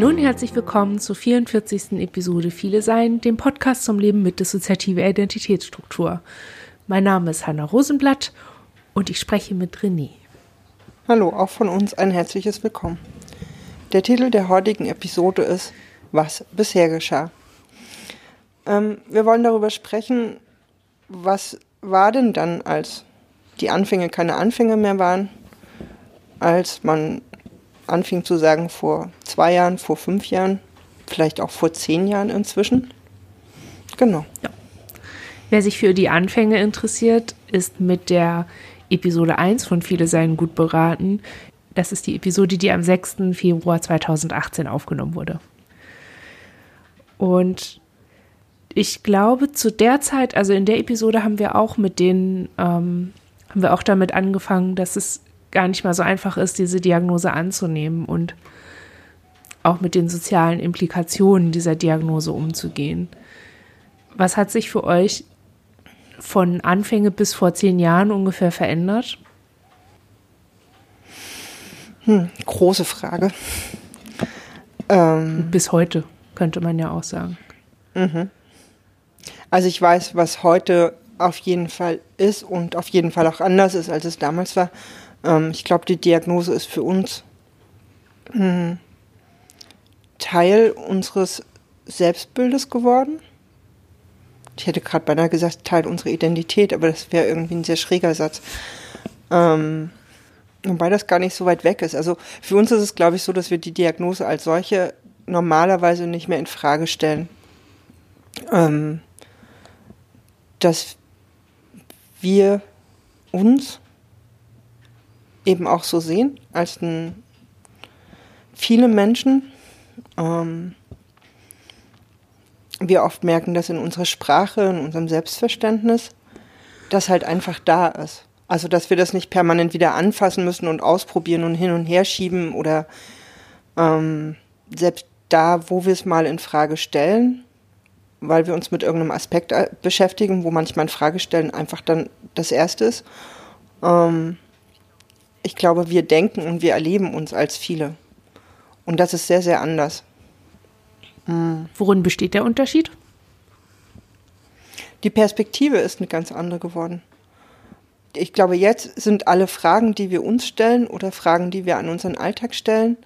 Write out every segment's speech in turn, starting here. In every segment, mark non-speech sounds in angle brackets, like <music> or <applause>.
Hallo und herzlich willkommen zur 44. Episode Viele Sein, dem Podcast zum Leben mit dissoziativer Identitätsstruktur. Mein Name ist Hanna Rosenblatt und ich spreche mit René. Hallo, auch von uns ein herzliches Willkommen. Der Titel der heutigen Episode ist Was bisher geschah. Ähm, wir wollen darüber sprechen, was war denn dann, als die Anfänge keine Anfänge mehr waren, als man anfing zu sagen, vor zwei Jahren, vor fünf Jahren, vielleicht auch vor zehn Jahren inzwischen. Genau. Ja. Wer sich für die Anfänge interessiert, ist mit der Episode 1 von Viele seien gut beraten. Das ist die Episode, die am 6. Februar 2018 aufgenommen wurde. Und ich glaube, zu der Zeit, also in der Episode haben wir auch mit denen, ähm, haben wir auch damit angefangen, dass es gar nicht mal so einfach ist, diese Diagnose anzunehmen und auch mit den sozialen Implikationen dieser Diagnose umzugehen. Was hat sich für euch von Anfänge bis vor zehn Jahren ungefähr verändert? Hm, große Frage. Ähm, bis heute, könnte man ja auch sagen. Mhm. Also ich weiß, was heute auf jeden Fall ist und auf jeden Fall auch anders ist, als es damals war. Ähm, ich glaube, die Diagnose ist für uns mh, Teil unseres Selbstbildes geworden. Ich hätte gerade beinahe gesagt, Teil unserer Identität, aber das wäre irgendwie ein sehr schräger Satz. Ähm, wobei das gar nicht so weit weg ist. Also für uns ist es, glaube ich, so, dass wir die Diagnose als solche normalerweise nicht mehr in Frage stellen. Ähm, dass wir uns eben auch so sehen, als ein, viele Menschen. Ähm, wir oft merken, dass in unserer Sprache, in unserem Selbstverständnis, das halt einfach da ist. Also, dass wir das nicht permanent wieder anfassen müssen und ausprobieren und hin und her schieben oder ähm, selbst da, wo wir es mal in Frage stellen, weil wir uns mit irgendeinem Aspekt äh, beschäftigen, wo manchmal in Frage stellen einfach dann das Erste ist. Ähm, ich glaube, wir denken und wir erleben uns als viele. Und das ist sehr, sehr anders. Mhm. Worin besteht der Unterschied? Die Perspektive ist eine ganz andere geworden. Ich glaube, jetzt sind alle Fragen, die wir uns stellen oder Fragen, die wir an unseren Alltag stellen,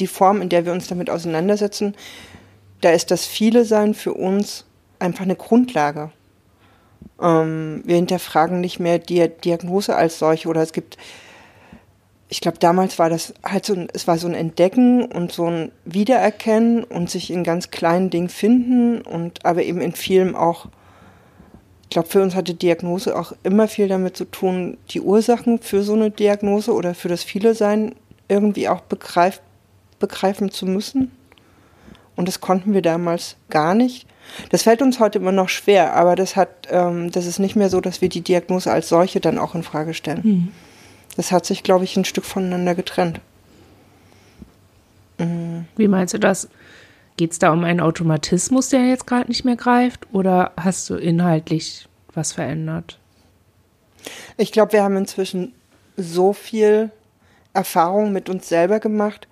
die Form, in der wir uns damit auseinandersetzen, da ist das Viele Sein für uns einfach eine Grundlage. Ähm, wir hinterfragen nicht mehr die Diagnose als solche oder es gibt ich glaube, damals war das halt so ein, es war so ein Entdecken und so ein Wiedererkennen und sich in ganz kleinen Dingen finden und aber eben in vielem auch, ich glaube, für uns hatte Diagnose auch immer viel damit zu tun, die Ursachen für so eine Diagnose oder für das Viele Sein irgendwie auch begreif, begreifen zu müssen. Und das konnten wir damals gar nicht. Das fällt uns heute immer noch schwer, aber das hat, ähm, das ist nicht mehr so, dass wir die Diagnose als solche dann auch in Frage stellen. Mhm das hat sich, glaube ich, ein Stück voneinander getrennt. Mhm. Wie meinst du das? Geht es da um einen Automatismus, der jetzt gerade nicht mehr greift? Oder hast du inhaltlich was verändert? Ich glaube, wir haben inzwischen so viel Erfahrung mit uns selber gemacht,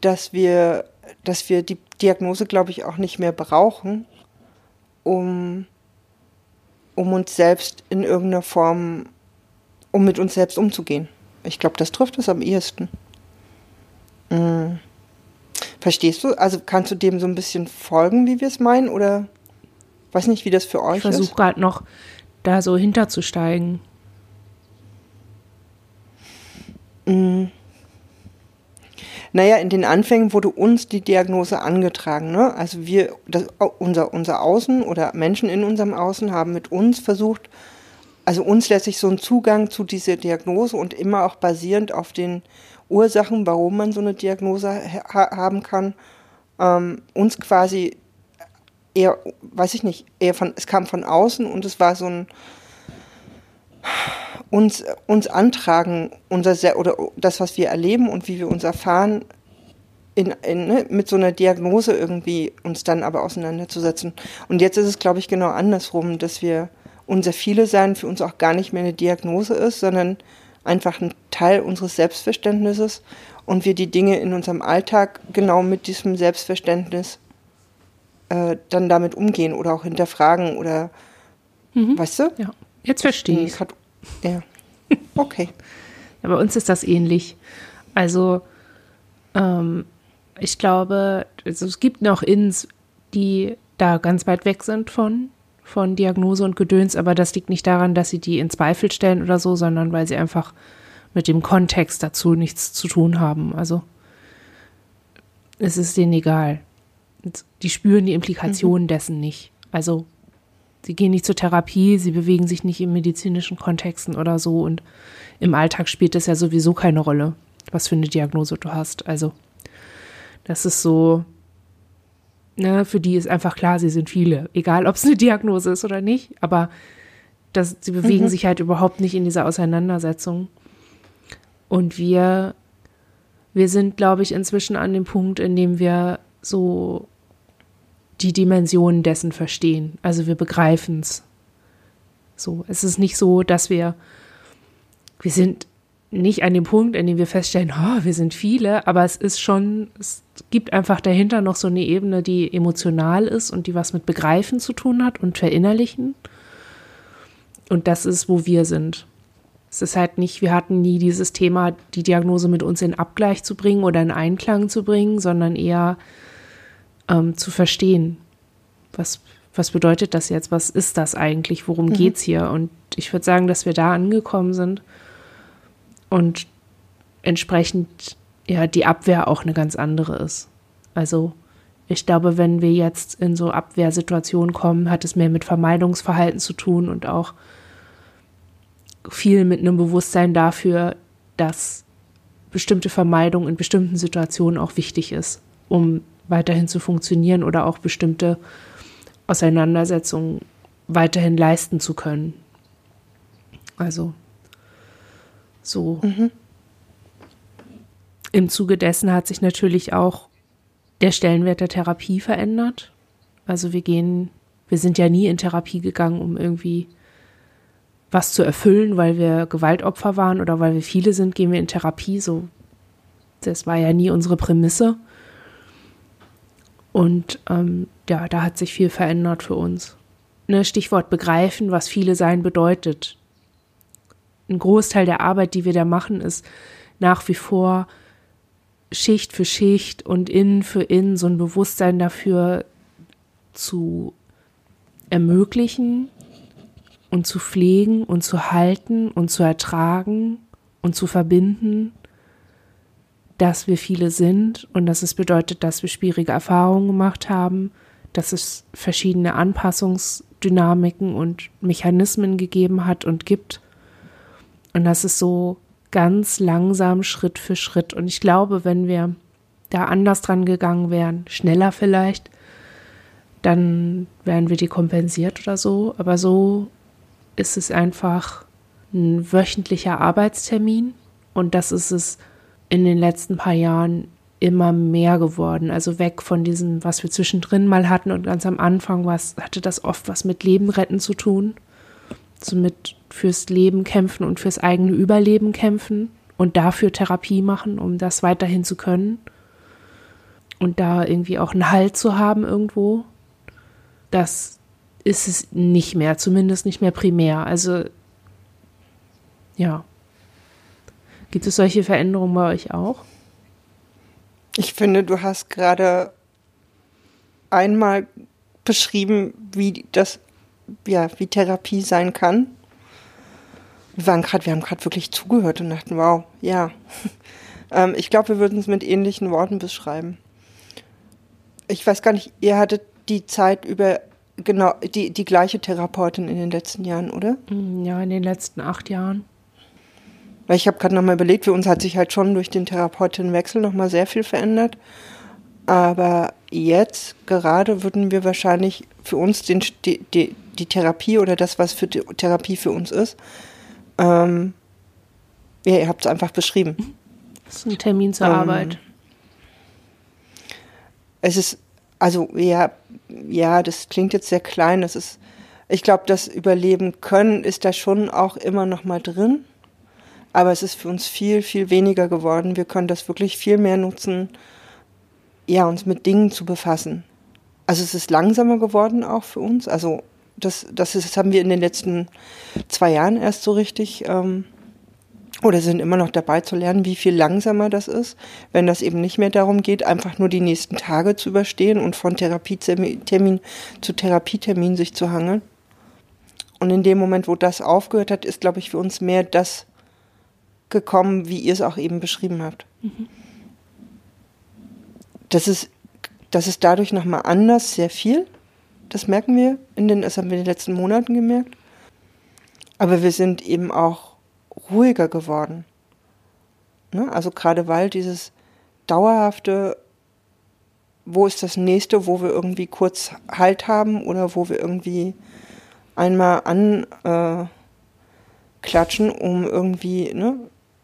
dass wir, dass wir die Diagnose, glaube ich, auch nicht mehr brauchen, um, um uns selbst in irgendeiner Form um mit uns selbst umzugehen. Ich glaube, das trifft es am ehesten. Mhm. Verstehst du? Also kannst du dem so ein bisschen folgen, wie wir es meinen? Oder weiß nicht, wie das für euch ich ist? Ich versuche gerade noch da so hinterzusteigen. Mhm. Naja, in den Anfängen wurde uns die Diagnose angetragen. Ne? Also wir, das, unser, unser Außen oder Menschen in unserem Außen haben mit uns versucht, also uns lässt sich so ein Zugang zu dieser Diagnose und immer auch basierend auf den Ursachen, warum man so eine Diagnose ha haben kann, ähm, uns quasi eher, weiß ich nicht, eher von, es kam von außen und es war so ein uns, uns antragen, unser oder das, was wir erleben und wie wir uns erfahren, in, in, ne, mit so einer Diagnose irgendwie uns dann aber auseinanderzusetzen. Und jetzt ist es, glaube ich, genau andersrum, dass wir unser Viele Sein für uns auch gar nicht mehr eine Diagnose ist, sondern einfach ein Teil unseres Selbstverständnisses und wir die Dinge in unserem Alltag genau mit diesem Selbstverständnis äh, dann damit umgehen oder auch hinterfragen oder mhm. weißt du? Ja, jetzt verstehe ich. Ja. <laughs> Okay. ja, bei uns ist das ähnlich. Also ähm, ich glaube, also es gibt noch Ins, die da ganz weit weg sind von, von Diagnose und Gedöns, aber das liegt nicht daran, dass sie die in Zweifel stellen oder so, sondern weil sie einfach mit dem Kontext dazu nichts zu tun haben. Also es ist denen egal. Die spüren die Implikationen mhm. dessen nicht. Also sie gehen nicht zur Therapie, sie bewegen sich nicht in medizinischen Kontexten oder so und im Alltag spielt es ja sowieso keine Rolle, was für eine Diagnose du hast. Also das ist so, ne, für die ist einfach klar, sie sind viele, egal ob es eine Diagnose ist oder nicht, aber das, sie bewegen mhm. sich halt überhaupt nicht in dieser Auseinandersetzung. Und wir, wir sind, glaube ich, inzwischen an dem Punkt, in dem wir so die Dimensionen dessen verstehen. Also wir begreifen es. So, es ist nicht so, dass wir, wir sind nicht an dem Punkt, in dem wir feststellen, oh, wir sind viele, aber es ist schon, es gibt einfach dahinter noch so eine Ebene, die emotional ist und die was mit Begreifen zu tun hat und Verinnerlichen. Und das ist, wo wir sind. Es ist halt nicht, wir hatten nie dieses Thema, die Diagnose mit uns in Abgleich zu bringen oder in Einklang zu bringen, sondern eher ähm, zu verstehen, was, was bedeutet das jetzt, was ist das eigentlich, worum mhm. es hier? Und ich würde sagen, dass wir da angekommen sind und entsprechend ja die Abwehr auch eine ganz andere ist. Also ich glaube, wenn wir jetzt in so Abwehrsituationen kommen, hat es mehr mit Vermeidungsverhalten zu tun und auch viel mit einem Bewusstsein dafür, dass bestimmte Vermeidung in bestimmten Situationen auch wichtig ist, um weiterhin zu funktionieren oder auch bestimmte Auseinandersetzungen weiterhin leisten zu können. Also so. Mhm. Im Zuge dessen hat sich natürlich auch der Stellenwert der Therapie verändert. Also wir gehen, wir sind ja nie in Therapie gegangen, um irgendwie was zu erfüllen, weil wir Gewaltopfer waren oder weil wir viele sind, gehen wir in Therapie. So, das war ja nie unsere Prämisse. Und ähm, ja, da hat sich viel verändert für uns. Ne, Stichwort begreifen, was viele sein bedeutet. Ein Großteil der Arbeit, die wir da machen, ist nach wie vor Schicht für Schicht und Innen für Innen so ein Bewusstsein dafür zu ermöglichen, und zu pflegen und zu halten und zu ertragen und zu verbinden, dass wir viele sind. Und dass es bedeutet, dass wir schwierige Erfahrungen gemacht haben, dass es verschiedene Anpassungsdynamiken und Mechanismen gegeben hat und gibt. Und dass es so ganz langsam Schritt für Schritt und ich glaube, wenn wir da anders dran gegangen wären, schneller vielleicht, dann wären wir die kompensiert oder so, aber so ist es einfach ein wöchentlicher Arbeitstermin und das ist es in den letzten paar Jahren immer mehr geworden. Also weg von diesem, was wir zwischendrin mal hatten und ganz am Anfang was, hatte das oft was mit Leben retten zu tun. So mit fürs Leben kämpfen und fürs eigene Überleben kämpfen und dafür Therapie machen, um das weiterhin zu können. Und da irgendwie auch einen Halt zu haben irgendwo. Das ist es nicht mehr, zumindest nicht mehr primär. Also ja. Gibt es solche Veränderungen bei euch auch? Ich finde, du hast gerade einmal beschrieben, wie das, ja, wie Therapie sein kann. Wir waren gerade, wir haben gerade wirklich zugehört und dachten, wow, ja. <laughs> ähm, ich glaube, wir würden es mit ähnlichen Worten beschreiben. Ich weiß gar nicht, ihr hattet die Zeit über genau die, die gleiche Therapeutin in den letzten Jahren, oder? Mm, ja, in den letzten acht Jahren. Weil ich habe gerade nochmal überlegt, für uns hat sich halt schon durch den Therapeutinnenwechsel nochmal sehr viel verändert. Aber jetzt gerade würden wir wahrscheinlich für uns den, die, die, die Therapie oder das, was für Therapie für uns ist, ähm, ja, ihr habt es einfach beschrieben. Das ist ein Termin zur ähm, Arbeit. Es ist also ja, ja, das klingt jetzt sehr klein. Das ist, ich glaube, das Überleben können ist da schon auch immer noch mal drin. Aber es ist für uns viel, viel weniger geworden. Wir können das wirklich viel mehr nutzen, ja, uns mit Dingen zu befassen. Also es ist langsamer geworden auch für uns. Also das, das, ist, das haben wir in den letzten zwei Jahren erst so richtig ähm, oder sind immer noch dabei zu lernen, wie viel langsamer das ist, wenn das eben nicht mehr darum geht, einfach nur die nächsten Tage zu überstehen und von Therapietermin zu Therapietermin sich zu hangeln. Und in dem Moment, wo das aufgehört hat, ist, glaube ich, für uns mehr das gekommen, wie ihr es auch eben beschrieben habt. Mhm. Das ist, das ist dadurch nochmal anders, sehr viel. Das merken wir in den, das haben wir in den letzten Monaten gemerkt. Aber wir sind eben auch ruhiger geworden. Ne? Also gerade weil dieses dauerhafte, wo ist das nächste, wo wir irgendwie kurz Halt haben oder wo wir irgendwie einmal anklatschen, äh, um irgendwie, ne?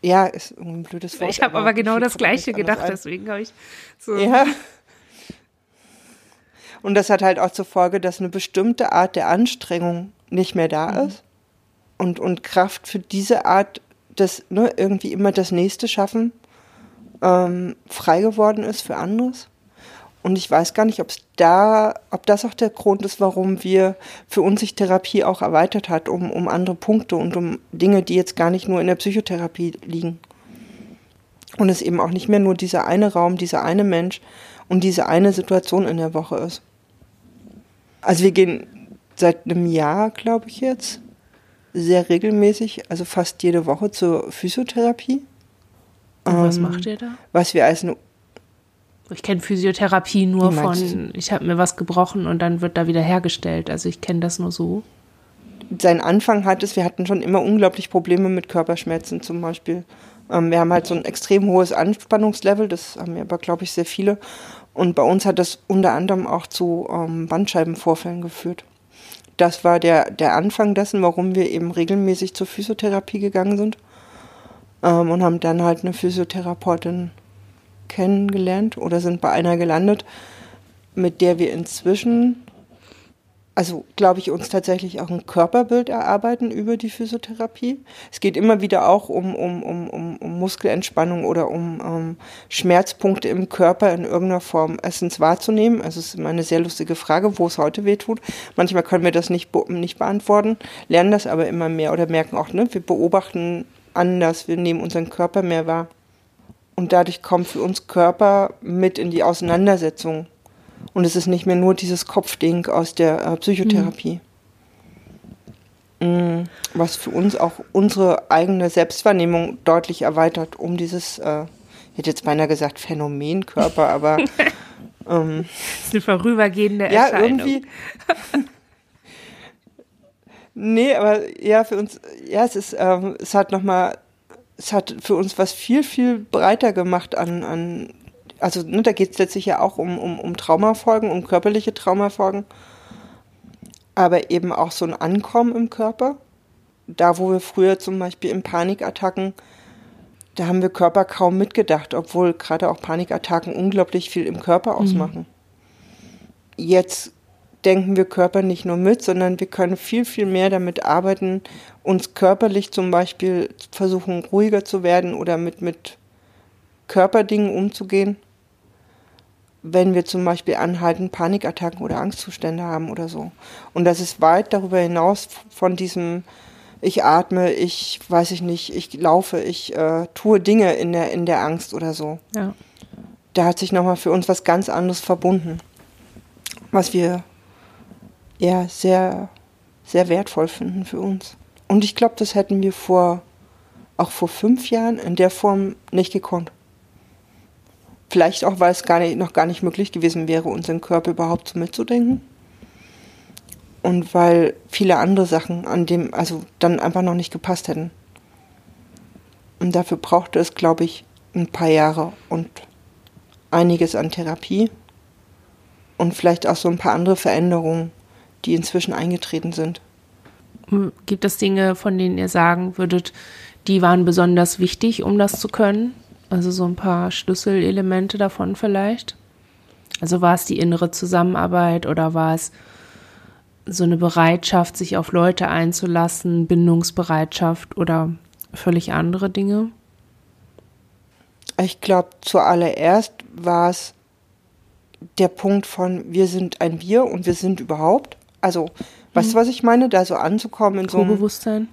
Ja, ist irgendwie ein blödes Wort. Ich habe aber genau das Gleiche gedacht, deswegen habe ich so. Ja. Und das hat halt auch zur Folge, dass eine bestimmte Art der Anstrengung nicht mehr da mhm. ist und, und Kraft für diese Art des, ne, irgendwie immer das Nächste schaffen, ähm, frei geworden ist für anderes. Und ich weiß gar nicht, ob es da, ob das auch der Grund ist, warum wir für uns sich Therapie auch erweitert hat, um, um andere Punkte und um Dinge, die jetzt gar nicht nur in der Psychotherapie liegen. Und es eben auch nicht mehr nur dieser eine Raum, dieser eine Mensch und diese eine Situation in der Woche ist. Also wir gehen seit einem Jahr, glaube ich jetzt, sehr regelmäßig, also fast jede Woche zur Physiotherapie. Und was ähm, macht ihr da? Was wir als eine ich kenne Physiotherapie nur von, ich habe mir was gebrochen und dann wird da wieder hergestellt. Also ich kenne das nur so. Sein Anfang hat es, wir hatten schon immer unglaublich Probleme mit Körperschmerzen zum Beispiel. Ähm, wir haben halt so ein extrem hohes Anspannungslevel, das haben wir aber, glaube ich, sehr viele. Und bei uns hat das unter anderem auch zu ähm, Bandscheibenvorfällen geführt das war der, der Anfang dessen, warum wir eben regelmäßig zur Physiotherapie gegangen sind. Ähm, und haben dann halt eine Physiotherapeutin kennengelernt oder sind bei einer gelandet, mit der wir inzwischen also glaube ich, uns tatsächlich auch ein Körperbild erarbeiten über die Physiotherapie. Es geht immer wieder auch um, um, um, um, um Muskelentspannung oder um, um Schmerzpunkte im Körper in irgendeiner Form erstens wahrzunehmen. Also es ist immer eine sehr lustige Frage, wo es heute weh tut. Manchmal können wir das nicht, nicht beantworten, lernen das aber immer mehr oder merken auch, ne, wir beobachten anders, wir nehmen unseren Körper mehr wahr. Und dadurch kommt für uns Körper mit in die Auseinandersetzung und es ist nicht mehr nur dieses Kopfding aus der äh, Psychotherapie. Mhm. Was für uns auch unsere eigene Selbstwahrnehmung deutlich erweitert, um dieses, äh, ich hätte jetzt beinahe gesagt Phänomenkörper, <laughs> aber. ähm, das ist eine vorübergehende ja, Erscheinung. Ja, irgendwie. <laughs> nee, aber ja, für uns, ja, es ist, ähm, es hat nochmal, es hat für uns was viel, viel breiter gemacht an, an also ne, da geht es letztlich ja auch um, um, um Traumafolgen, um körperliche Traumafolgen, aber eben auch so ein Ankommen im Körper. Da, wo wir früher zum Beispiel in Panikattacken, da haben wir Körper kaum mitgedacht, obwohl gerade auch Panikattacken unglaublich viel im Körper mhm. ausmachen. Mhm. Jetzt denken wir Körper nicht nur mit, sondern wir können viel, viel mehr damit arbeiten, uns körperlich zum Beispiel versuchen, ruhiger zu werden oder mit, mit Körperdingen umzugehen wenn wir zum Beispiel anhalten, Panikattacken oder Angstzustände haben oder so. Und das ist weit darüber hinaus von diesem, ich atme, ich weiß ich nicht, ich laufe, ich äh, tue Dinge in der, in der Angst oder so. Ja. Da hat sich nochmal für uns was ganz anderes verbunden, was wir ja sehr, sehr wertvoll finden für uns. Und ich glaube, das hätten wir vor, auch vor fünf Jahren in der Form nicht gekonnt. Vielleicht auch, weil es gar nicht, noch gar nicht möglich gewesen wäre, unseren Körper überhaupt so mitzudenken. Und weil viele andere Sachen an dem, also dann einfach noch nicht gepasst hätten. Und dafür brauchte es, glaube ich, ein paar Jahre und einiges an Therapie und vielleicht auch so ein paar andere Veränderungen, die inzwischen eingetreten sind. Gibt es Dinge, von denen ihr sagen würdet, die waren besonders wichtig, um das zu können? Also so ein paar Schlüsselelemente davon vielleicht. Also war es die innere Zusammenarbeit oder war es so eine Bereitschaft, sich auf Leute einzulassen, Bindungsbereitschaft oder völlig andere Dinge? Ich glaube, zuallererst war es der Punkt von wir sind ein Wir und wir sind überhaupt. Also, mhm. weißt du, was ich meine? Da so anzukommen in so einem. Bewusstsein?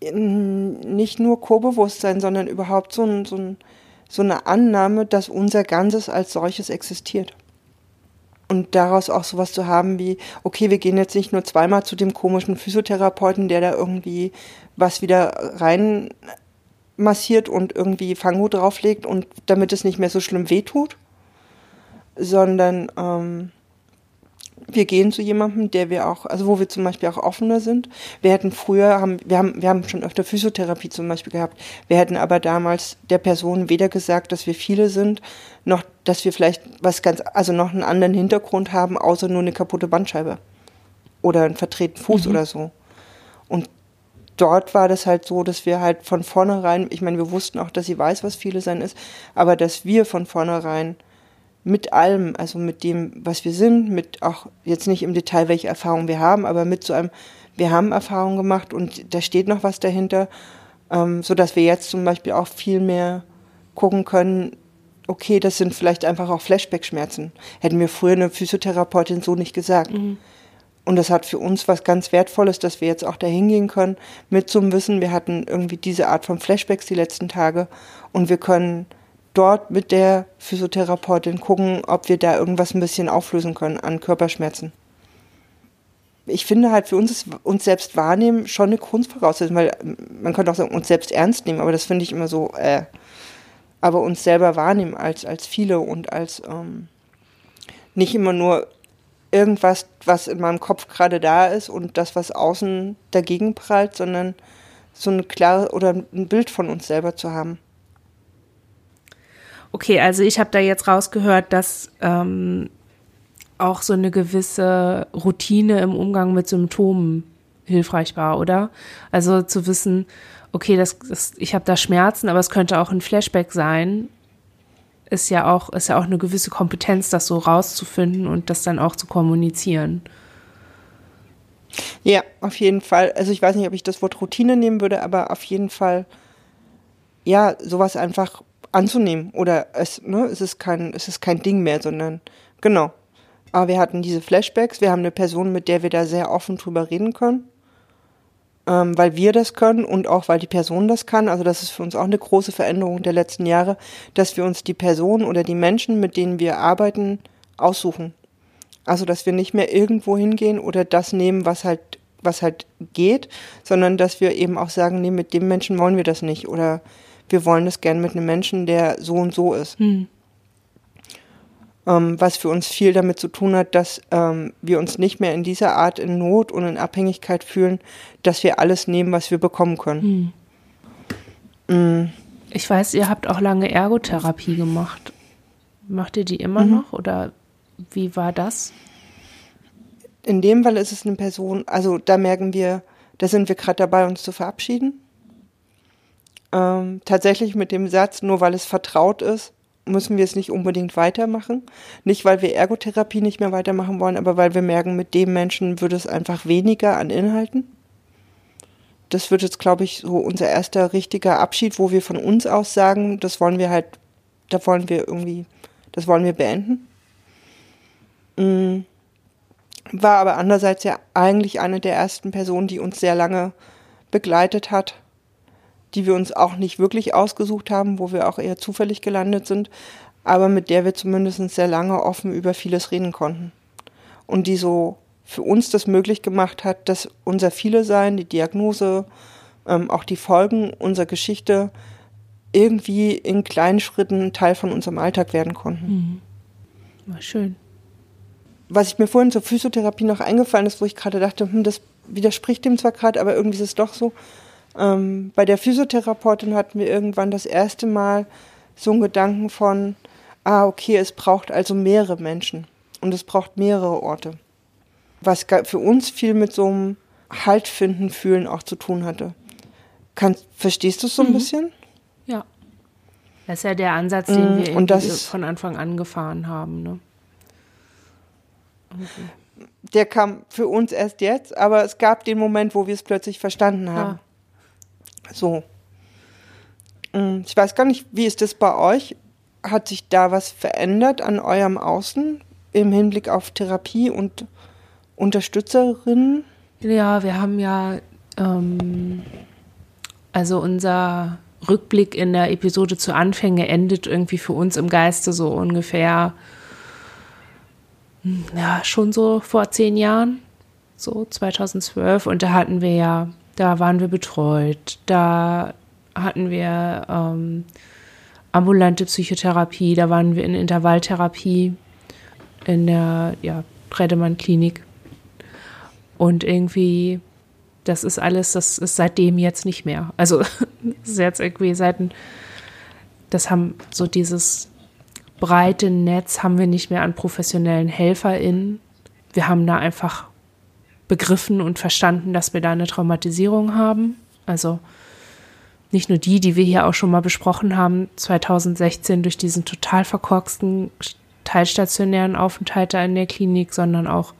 Nicht nur Co-Bewusstsein, sondern überhaupt so, ein, so, ein, so eine Annahme, dass unser Ganzes als solches existiert. Und daraus auch sowas zu haben wie, okay, wir gehen jetzt nicht nur zweimal zu dem komischen Physiotherapeuten, der da irgendwie was wieder rein massiert und irgendwie Fanghut drauflegt und damit es nicht mehr so schlimm wehtut, sondern ähm, wir gehen zu jemandem, der wir auch, also wo wir zum Beispiel auch offener sind. Wir hätten früher, haben, wir haben, wir haben schon öfter Physiotherapie zum Beispiel gehabt. Wir hätten aber damals der Person weder gesagt, dass wir viele sind, noch, dass wir vielleicht was ganz, also noch einen anderen Hintergrund haben, außer nur eine kaputte Bandscheibe. Oder einen vertretenen Fuß mhm. oder so. Und dort war das halt so, dass wir halt von vornherein, ich meine, wir wussten auch, dass sie weiß, was viele sein ist, aber dass wir von vornherein mit allem, also mit dem, was wir sind, mit auch jetzt nicht im Detail, welche Erfahrungen wir haben, aber mit so einem, wir haben Erfahrungen gemacht und da steht noch was dahinter, ähm, so dass wir jetzt zum Beispiel auch viel mehr gucken können, okay, das sind vielleicht einfach auch Flashback-Schmerzen. Hätten wir früher eine Physiotherapeutin so nicht gesagt. Mhm. Und das hat für uns was ganz Wertvolles, dass wir jetzt auch da hingehen können mit zum Wissen, wir hatten irgendwie diese Art von Flashbacks die letzten Tage und wir können dort mit der Physiotherapeutin gucken, ob wir da irgendwas ein bisschen auflösen können an Körperschmerzen. Ich finde halt für uns ist uns selbst wahrnehmen schon eine Kunstvoraussetzung, weil man könnte auch sagen, uns selbst ernst nehmen, aber das finde ich immer so, äh, aber uns selber wahrnehmen als, als viele und als ähm, nicht immer nur irgendwas, was in meinem Kopf gerade da ist und das, was außen dagegen prallt, sondern so ein klares oder ein Bild von uns selber zu haben. Okay, also ich habe da jetzt rausgehört, dass ähm, auch so eine gewisse Routine im Umgang mit Symptomen hilfreich war, oder? Also zu wissen, okay, das, das ich habe da Schmerzen, aber es könnte auch ein Flashback sein, ist ja auch ist ja auch eine gewisse Kompetenz, das so rauszufinden und das dann auch zu kommunizieren. Ja, auf jeden Fall. Also ich weiß nicht, ob ich das Wort Routine nehmen würde, aber auf jeden Fall ja, sowas einfach anzunehmen. Oder es, ne, es ist kein, es ist kein Ding mehr, sondern genau. Aber wir hatten diese Flashbacks, wir haben eine Person, mit der wir da sehr offen drüber reden können. Ähm, weil wir das können und auch weil die Person das kann. Also das ist für uns auch eine große Veränderung der letzten Jahre, dass wir uns die Person oder die Menschen, mit denen wir arbeiten, aussuchen. Also dass wir nicht mehr irgendwo hingehen oder das nehmen, was halt was halt geht, sondern dass wir eben auch sagen, nee, mit dem Menschen wollen wir das nicht oder wir wollen das gern mit einem Menschen, der so und so ist. Hm. Ähm, was für uns viel damit zu tun hat, dass ähm, wir uns nicht mehr in dieser Art in Not und in Abhängigkeit fühlen, dass wir alles nehmen, was wir bekommen können. Hm. Hm. Ich weiß, ihr habt auch lange Ergotherapie gemacht. Macht ihr die immer mhm. noch oder wie war das? In dem Fall ist es eine Person, also da merken wir, da sind wir gerade dabei, uns zu verabschieden ähm, tatsächlich mit dem Satz, nur weil es vertraut ist, müssen wir es nicht unbedingt weitermachen. Nicht, weil wir Ergotherapie nicht mehr weitermachen wollen, aber weil wir merken, mit dem Menschen würde es einfach weniger an Inhalten. Das wird jetzt, glaube ich, so unser erster richtiger Abschied, wo wir von uns aus sagen, das wollen wir halt, da wollen wir irgendwie, das wollen wir beenden. Mhm. War aber andererseits ja eigentlich eine der ersten Personen, die uns sehr lange begleitet hat die wir uns auch nicht wirklich ausgesucht haben, wo wir auch eher zufällig gelandet sind, aber mit der wir zumindest sehr lange offen über vieles reden konnten. Und die so für uns das möglich gemacht hat, dass unser Viele Sein, die Diagnose, ähm, auch die Folgen unserer Geschichte irgendwie in kleinen Schritten Teil von unserem Alltag werden konnten. Mhm. War schön. Was ich mir vorhin zur Physiotherapie noch eingefallen ist, wo ich gerade dachte, hm, das widerspricht dem zwar gerade, aber irgendwie ist es doch so. Ähm, bei der Physiotherapeutin hatten wir irgendwann das erste Mal so einen Gedanken von, ah, okay, es braucht also mehrere Menschen und es braucht mehrere Orte. Was für uns viel mit so einem Halt finden, fühlen auch zu tun hatte. Kann, verstehst du es so ein mhm. bisschen? Ja. Das ist ja der Ansatz, den mhm, wir das, von Anfang an gefahren haben. Ne? Okay. Der kam für uns erst jetzt, aber es gab den Moment, wo wir es plötzlich verstanden haben. So. Mm, ich weiß gar nicht, wie ist das bei euch? Hat sich da was verändert an eurem Außen im Hinblick auf Therapie und Unterstützerinnen? Ja, wir haben ja, ähm, also unser Rückblick in der Episode zu Anfänge endet irgendwie für uns im Geiste so ungefähr, hm, ja, schon so vor zehn Jahren, so 2012. Und da hatten wir ja, da waren wir betreut, da hatten wir ähm, ambulante Psychotherapie, da waren wir in Intervalltherapie in der ja, Tredemann-Klinik. Und irgendwie, das ist alles, das ist seitdem jetzt nicht mehr. Also, <laughs> das ist jetzt irgendwie seit, das haben so dieses breite Netz haben wir nicht mehr an professionellen HelferInnen. Wir haben da einfach begriffen und verstanden, dass wir da eine Traumatisierung haben. Also, nicht nur die, die wir hier auch schon mal besprochen haben, 2016 durch diesen total verkorksten teilstationären Aufenthalt da in der Klinik, sondern auch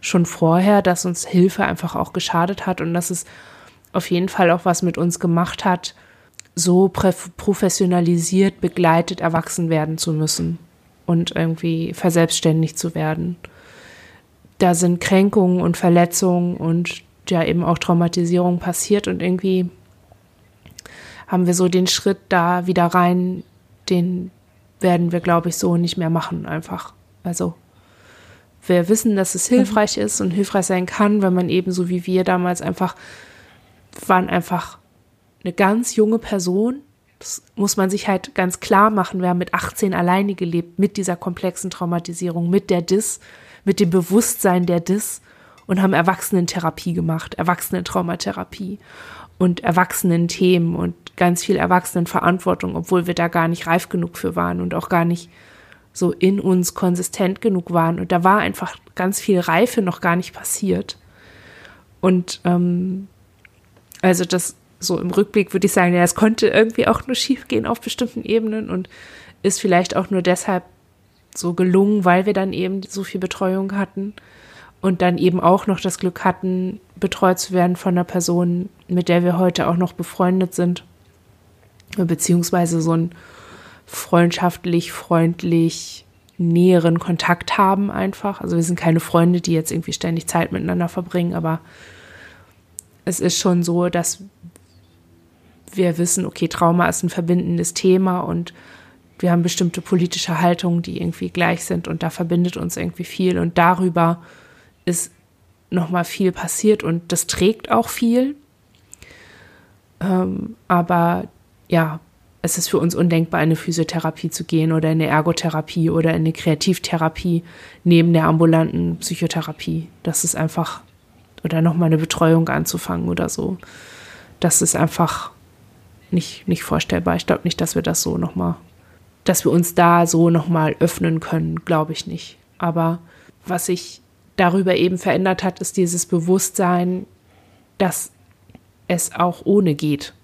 schon vorher, dass uns Hilfe einfach auch geschadet hat und dass es auf jeden Fall auch was mit uns gemacht hat, so professionalisiert, begleitet erwachsen werden zu müssen und irgendwie verselbstständigt zu werden. Da sind Kränkungen und Verletzungen und ja eben auch Traumatisierung passiert und irgendwie haben wir so den Schritt da wieder rein, den werden wir, glaube ich, so nicht mehr machen, einfach. Also wir wissen, dass es hilfreich mhm. ist und hilfreich sein kann, wenn man eben so wie wir damals einfach waren einfach eine ganz junge Person. Das muss man sich halt ganz klar machen. Wir haben mit 18 alleine gelebt, mit dieser komplexen Traumatisierung, mit der Dis, mit dem Bewusstsein der Dis und haben Erwachsenentherapie gemacht, Erwachsenentraumatherapie und Erwachsenen-Themen und ganz viel Erwachsenenverantwortung, obwohl wir da gar nicht reif genug für waren und auch gar nicht so in uns konsistent genug waren. Und da war einfach ganz viel Reife noch gar nicht passiert. Und ähm, also das so im Rückblick würde ich sagen, ja, es konnte irgendwie auch nur schief gehen auf bestimmten Ebenen und ist vielleicht auch nur deshalb so gelungen, weil wir dann eben so viel Betreuung hatten und dann eben auch noch das Glück hatten, betreut zu werden von einer Person, mit der wir heute auch noch befreundet sind, beziehungsweise so einen freundschaftlich, freundlich, näheren Kontakt haben einfach. Also wir sind keine Freunde, die jetzt irgendwie ständig Zeit miteinander verbringen, aber es ist schon so, dass wir wissen, okay, Trauma ist ein verbindendes Thema und wir haben bestimmte politische Haltungen, die irgendwie gleich sind und da verbindet uns irgendwie viel und darüber ist nochmal viel passiert und das trägt auch viel. Ähm, aber ja, es ist für uns undenkbar, in eine Physiotherapie zu gehen oder in eine Ergotherapie oder in eine Kreativtherapie neben der ambulanten Psychotherapie. Das ist einfach, oder nochmal eine Betreuung anzufangen oder so. Das ist einfach nicht, nicht vorstellbar. Ich glaube nicht, dass wir das so nochmal, dass wir uns da so nochmal öffnen können, glaube ich nicht. Aber was ich darüber eben verändert hat, ist dieses Bewusstsein, dass es auch ohne geht.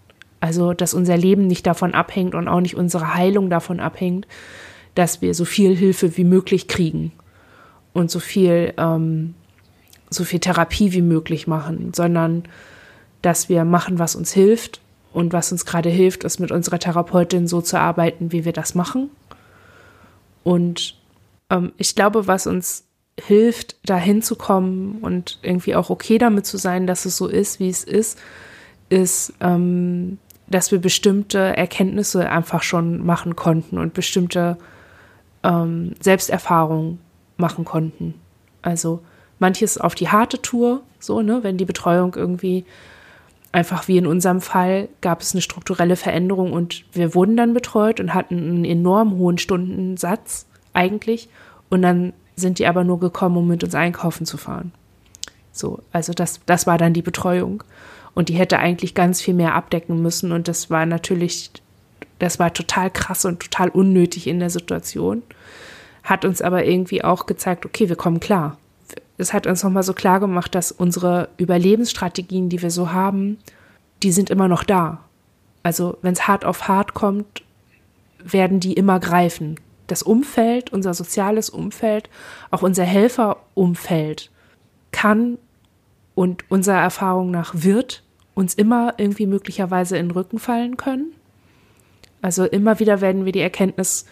Also, dass unser Leben nicht davon abhängt und auch nicht unsere Heilung davon abhängt, dass wir so viel Hilfe wie möglich kriegen und so viel, ähm, so viel Therapie wie möglich machen, sondern dass wir machen, was uns hilft. Und was uns gerade hilft, ist mit unserer Therapeutin so zu arbeiten, wie wir das machen. Und ähm, ich glaube, was uns hilft, da hinzukommen und irgendwie auch okay damit zu sein, dass es so ist, wie es ist, ist, ähm, dass wir bestimmte Erkenntnisse einfach schon machen konnten und bestimmte ähm, Selbsterfahrungen machen konnten. Also manches auf die harte Tour, so, ne, wenn die Betreuung irgendwie einfach wie in unserem Fall gab es eine strukturelle Veränderung und wir wurden dann betreut und hatten einen enorm hohen Stundensatz eigentlich und dann sind die aber nur gekommen, um mit uns einkaufen zu fahren. So, also das, das war dann die Betreuung. Und die hätte eigentlich ganz viel mehr abdecken müssen. Und das war natürlich, das war total krass und total unnötig in der Situation. Hat uns aber irgendwie auch gezeigt, okay, wir kommen klar. Es hat uns nochmal so klar gemacht, dass unsere Überlebensstrategien, die wir so haben, die sind immer noch da. Also wenn es hart auf hart kommt, werden die immer greifen das Umfeld, unser soziales Umfeld, auch unser Helferumfeld kann und unserer Erfahrung nach wird uns immer irgendwie möglicherweise in den Rücken fallen können. Also immer wieder werden wir die Erkenntnis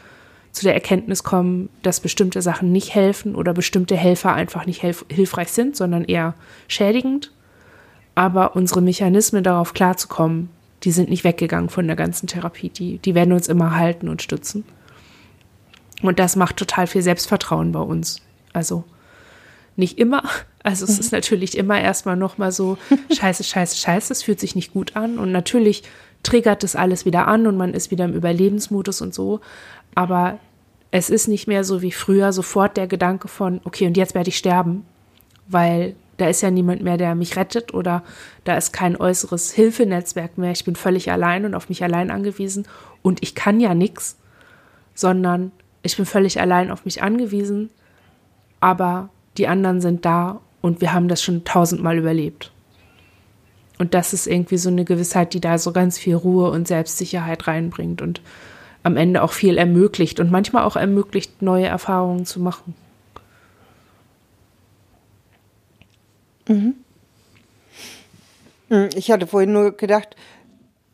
zu der Erkenntnis kommen, dass bestimmte Sachen nicht helfen oder bestimmte Helfer einfach nicht hilfreich sind, sondern eher schädigend. Aber unsere Mechanismen darauf klarzukommen, die sind nicht weggegangen von der ganzen Therapie. Die, die werden uns immer halten und stützen. Und das macht total viel Selbstvertrauen bei uns. Also nicht immer. Also es mhm. ist natürlich immer erstmal nochmal so, <laughs> scheiße, scheiße, scheiße, es fühlt sich nicht gut an. Und natürlich triggert das alles wieder an und man ist wieder im Überlebensmodus und so. Aber es ist nicht mehr so wie früher sofort der Gedanke von, okay, und jetzt werde ich sterben, weil da ist ja niemand mehr, der mich rettet oder da ist kein äußeres Hilfenetzwerk mehr. Ich bin völlig allein und auf mich allein angewiesen und ich kann ja nichts, sondern ich bin völlig allein auf mich angewiesen, aber die anderen sind da und wir haben das schon tausendmal überlebt. Und das ist irgendwie so eine Gewissheit, die da so ganz viel Ruhe und Selbstsicherheit reinbringt und am Ende auch viel ermöglicht und manchmal auch ermöglicht, neue Erfahrungen zu machen. Mhm. Hm, ich hatte vorhin nur gedacht,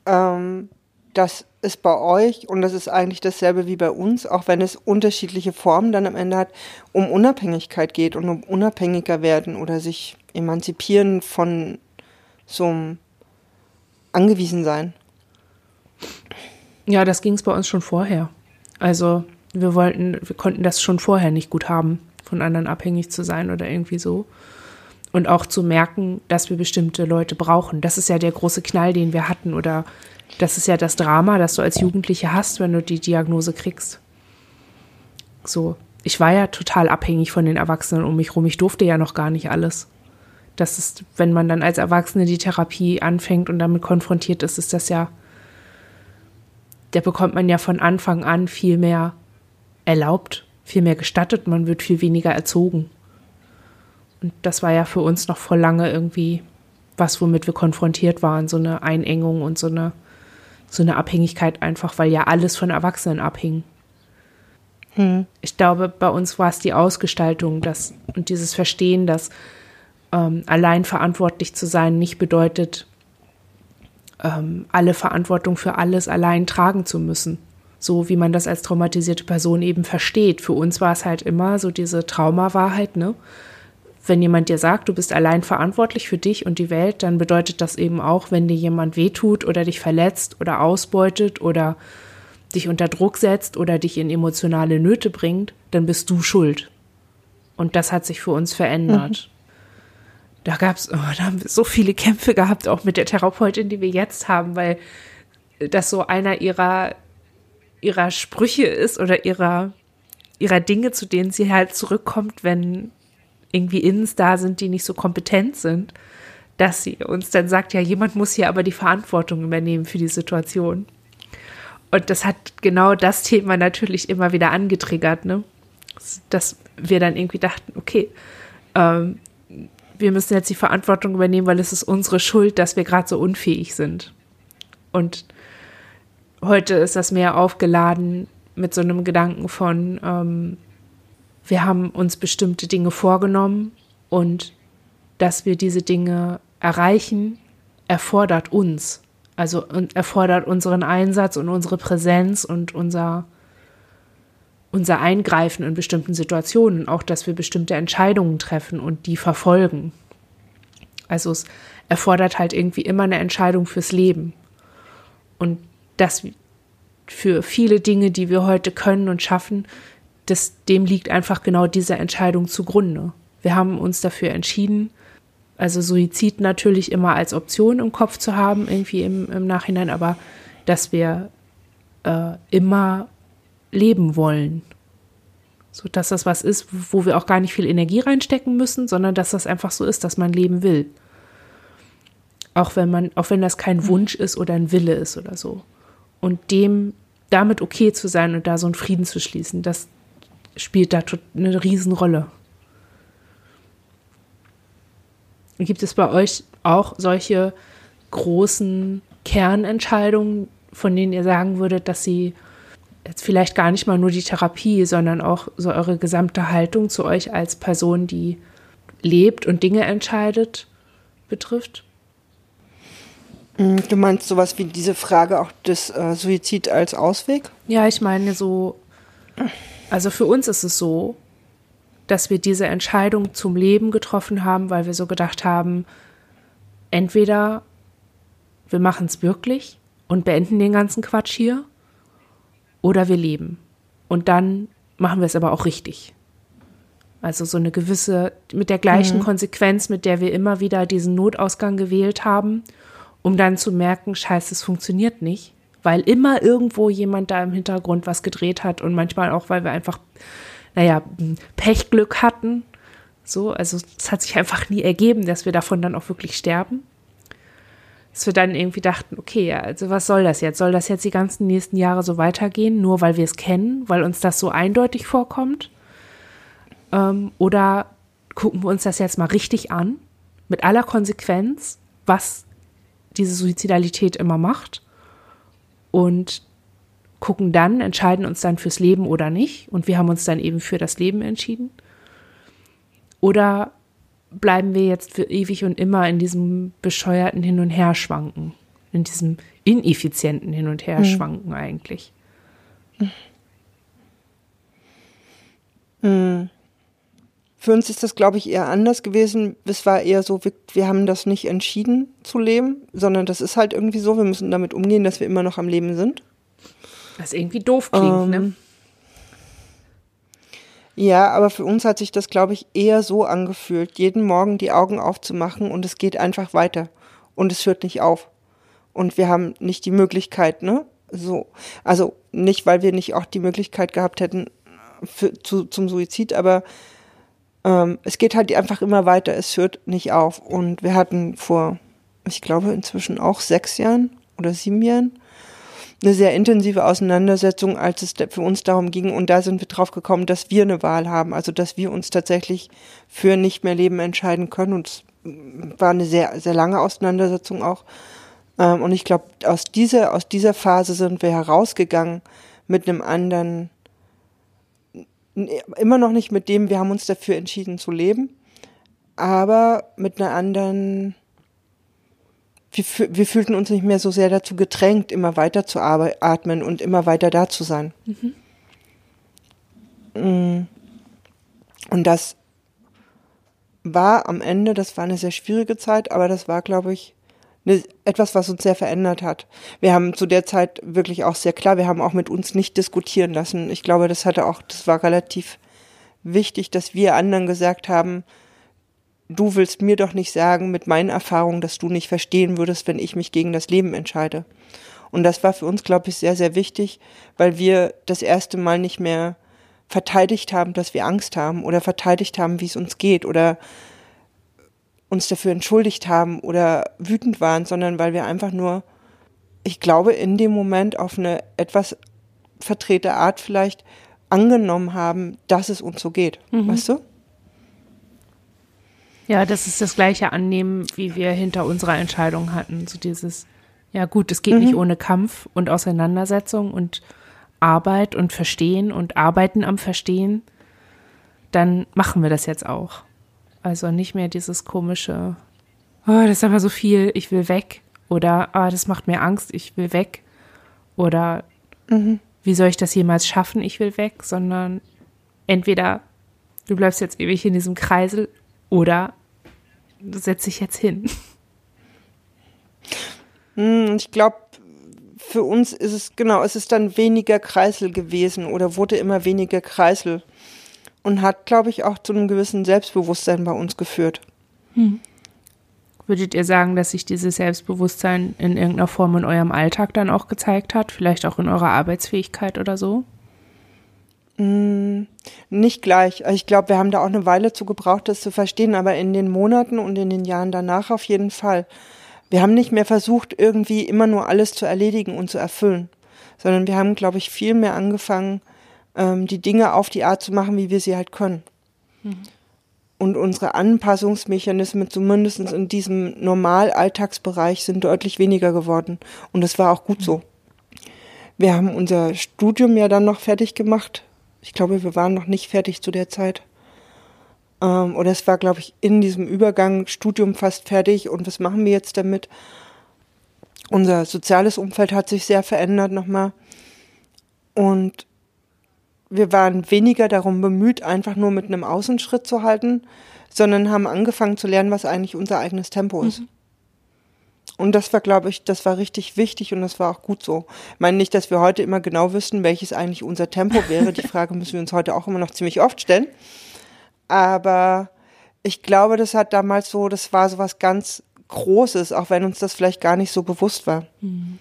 ähm, das ist bei euch und das ist eigentlich dasselbe wie bei uns, auch wenn es unterschiedliche Formen dann am Ende hat, um Unabhängigkeit geht und um unabhängiger werden oder sich emanzipieren von so einem Angewiesensein. Ja, das ging es bei uns schon vorher. Also wir wollten, wir konnten das schon vorher nicht gut haben, von anderen abhängig zu sein oder irgendwie so. Und auch zu merken, dass wir bestimmte Leute brauchen. Das ist ja der große Knall, den wir hatten. Oder das ist ja das Drama, das du als Jugendliche hast, wenn du die Diagnose kriegst. So, ich war ja total abhängig von den Erwachsenen um mich rum. Ich durfte ja noch gar nicht alles. Das ist, wenn man dann als Erwachsene die Therapie anfängt und damit konfrontiert ist, ist das ja da bekommt man ja von Anfang an viel mehr erlaubt, viel mehr gestattet, man wird viel weniger erzogen. Und das war ja für uns noch vor lange irgendwie was, womit wir konfrontiert waren, so eine Einengung und so eine, so eine Abhängigkeit einfach, weil ja alles von Erwachsenen abhing. Hm. Ich glaube, bei uns war es die Ausgestaltung das, und dieses Verstehen, dass ähm, allein verantwortlich zu sein nicht bedeutet, ähm, alle Verantwortung für alles allein tragen zu müssen. So wie man das als traumatisierte Person eben versteht. Für uns war es halt immer so diese Traumawahrheit, ne? Wenn jemand dir sagt, du bist allein verantwortlich für dich und die Welt, dann bedeutet das eben auch, wenn dir jemand wehtut oder dich verletzt oder ausbeutet oder dich unter Druck setzt oder dich in emotionale Nöte bringt, dann bist du schuld. Und das hat sich für uns verändert. Mhm da gab es, oh, da haben wir so viele Kämpfe gehabt, auch mit der Therapeutin, die wir jetzt haben, weil das so einer ihrer, ihrer Sprüche ist oder ihrer, ihrer Dinge, zu denen sie halt zurückkommt, wenn irgendwie Innens da sind, die nicht so kompetent sind, dass sie uns dann sagt, ja, jemand muss hier aber die Verantwortung übernehmen für die Situation. Und das hat genau das Thema natürlich immer wieder angetriggert, ne? Dass wir dann irgendwie dachten, okay, ähm, wir müssen jetzt die Verantwortung übernehmen, weil es ist unsere Schuld, dass wir gerade so unfähig sind. Und heute ist das mehr aufgeladen mit so einem Gedanken von, ähm, wir haben uns bestimmte Dinge vorgenommen und dass wir diese Dinge erreichen, erfordert uns. Also erfordert unseren Einsatz und unsere Präsenz und unser unser Eingreifen in bestimmten Situationen, auch dass wir bestimmte Entscheidungen treffen und die verfolgen. Also es erfordert halt irgendwie immer eine Entscheidung fürs Leben. Und das für viele Dinge, die wir heute können und schaffen, das, dem liegt einfach genau diese Entscheidung zugrunde. Wir haben uns dafür entschieden, also Suizid natürlich immer als Option im Kopf zu haben, irgendwie im, im Nachhinein, aber dass wir äh, immer leben wollen. So dass das was ist, wo wir auch gar nicht viel Energie reinstecken müssen, sondern dass das einfach so ist, dass man leben will. Auch wenn man, auch wenn das kein Wunsch ist oder ein Wille ist oder so. Und dem, damit okay zu sein und da so einen Frieden zu schließen, das spielt da eine Riesenrolle. Gibt es bei euch auch solche großen Kernentscheidungen, von denen ihr sagen würdet, dass sie jetzt vielleicht gar nicht mal nur die Therapie, sondern auch so eure gesamte Haltung zu euch als Person, die lebt und Dinge entscheidet, betrifft? Mm, du meinst sowas wie diese Frage auch des äh, Suizid als Ausweg? Ja, ich meine so, also für uns ist es so, dass wir diese Entscheidung zum Leben getroffen haben, weil wir so gedacht haben, entweder wir machen es wirklich und beenden den ganzen Quatsch hier, oder wir leben. Und dann machen wir es aber auch richtig. Also so eine gewisse, mit der gleichen mhm. Konsequenz, mit der wir immer wieder diesen Notausgang gewählt haben, um dann zu merken, scheiße, es funktioniert nicht, weil immer irgendwo jemand da im Hintergrund was gedreht hat und manchmal auch, weil wir einfach, naja, Pechglück hatten. So, also es hat sich einfach nie ergeben, dass wir davon dann auch wirklich sterben dass wir dann irgendwie dachten, okay, also was soll das jetzt? Soll das jetzt die ganzen nächsten Jahre so weitergehen, nur weil wir es kennen, weil uns das so eindeutig vorkommt? Ähm, oder gucken wir uns das jetzt mal richtig an, mit aller Konsequenz, was diese Suizidalität immer macht und gucken dann, entscheiden uns dann fürs Leben oder nicht. Und wir haben uns dann eben für das Leben entschieden. Oder bleiben wir jetzt für ewig und immer in diesem bescheuerten Hin- und Herschwanken, in diesem ineffizienten Hin- und Herschwanken mhm. eigentlich. Mhm. Für uns ist das, glaube ich, eher anders gewesen. Es war eher so, wir, wir, haben das nicht entschieden zu leben, sondern das ist halt irgendwie so, wir müssen damit umgehen, dass wir immer noch am Leben sind. Was irgendwie doof klingt, ne? ähm, ne? Ja, aber für uns hat sich das, glaube ich, eher so angefühlt, jeden Morgen die Augen aufzumachen und es geht einfach weiter und es hört nicht auf. Und wir haben nicht die Möglichkeit, ne? So, also nicht, weil wir nicht auch die Möglichkeit gehabt hätten für, zu, zum Suizid, aber ähm, es geht halt einfach immer weiter, es hört nicht auf. Und wir hatten vor, ich glaube, inzwischen auch sechs Jahren oder sieben Jahren eine sehr intensive Auseinandersetzung, als es für uns darum ging. Und da sind wir drauf gekommen, dass wir eine Wahl haben, also dass wir uns tatsächlich für nicht mehr Leben entscheiden können. Und es war eine sehr, sehr lange Auseinandersetzung auch. Ähm, und ich glaube, aus dieser, aus dieser Phase sind wir herausgegangen mit einem anderen, immer noch nicht mit dem, wir haben uns dafür entschieden zu leben, aber mit einer anderen wir, wir fühlten uns nicht mehr so sehr dazu gedrängt, immer weiter zu atmen und immer weiter da zu sein. Mhm. Mm. Und das war am Ende, das war eine sehr schwierige Zeit, aber das war, glaube ich, eine, etwas, was uns sehr verändert hat. Wir haben zu der Zeit wirklich auch sehr klar, wir haben auch mit uns nicht diskutieren lassen. Ich glaube, das hatte auch, das war relativ wichtig, dass wir anderen gesagt haben, du willst mir doch nicht sagen mit meinen Erfahrungen, dass du nicht verstehen würdest, wenn ich mich gegen das Leben entscheide. Und das war für uns, glaube ich, sehr, sehr wichtig, weil wir das erste Mal nicht mehr verteidigt haben, dass wir Angst haben oder verteidigt haben, wie es uns geht oder uns dafür entschuldigt haben oder wütend waren, sondern weil wir einfach nur, ich glaube, in dem Moment auf eine etwas verdrehte Art vielleicht angenommen haben, dass es uns so geht. Mhm. Weißt du? Ja, das ist das gleiche Annehmen, wie wir hinter unserer Entscheidung hatten. So dieses, ja gut, es geht mhm. nicht ohne Kampf und Auseinandersetzung und Arbeit und Verstehen und Arbeiten am Verstehen. Dann machen wir das jetzt auch. Also nicht mehr dieses komische, oh, das ist aber so viel, ich will weg. Oder, oh, das macht mir Angst, ich will weg. Oder, mhm. wie soll ich das jemals schaffen, ich will weg. Sondern entweder du bleibst jetzt ewig in diesem Kreisel oder setze ich jetzt hin? Hm, ich glaube, für uns ist es, genau, es ist dann weniger Kreisel gewesen oder wurde immer weniger Kreisel und hat, glaube ich, auch zu einem gewissen Selbstbewusstsein bei uns geführt. Hm. Würdet ihr sagen, dass sich dieses Selbstbewusstsein in irgendeiner Form in eurem Alltag dann auch gezeigt hat? Vielleicht auch in eurer Arbeitsfähigkeit oder so? Mm, nicht gleich. Ich glaube, wir haben da auch eine Weile zu gebraucht, das zu verstehen, aber in den Monaten und in den Jahren danach auf jeden Fall. Wir haben nicht mehr versucht, irgendwie immer nur alles zu erledigen und zu erfüllen, sondern wir haben, glaube ich, viel mehr angefangen, ähm, die Dinge auf die Art zu machen, wie wir sie halt können. Mhm. Und unsere Anpassungsmechanismen, zumindest in diesem Normalalltagsbereich, sind deutlich weniger geworden. Und das war auch gut so. Wir haben unser Studium ja dann noch fertig gemacht ich glaube, wir waren noch nicht fertig zu der Zeit. Ähm, oder es war, glaube ich, in diesem Übergang Studium fast fertig und was machen wir jetzt damit? Unser soziales Umfeld hat sich sehr verändert nochmal. Und wir waren weniger darum bemüht, einfach nur mit einem Außenschritt zu halten, sondern haben angefangen zu lernen, was eigentlich unser eigenes Tempo ist. Mhm. Und das war, glaube ich, das war richtig wichtig und das war auch gut so. Ich meine nicht, dass wir heute immer genau wüssten, welches eigentlich unser Tempo wäre. Die <laughs> Frage müssen wir uns heute auch immer noch ziemlich oft stellen. Aber ich glaube, das hat damals so, das war so was ganz Großes, auch wenn uns das vielleicht gar nicht so bewusst war. Mhm.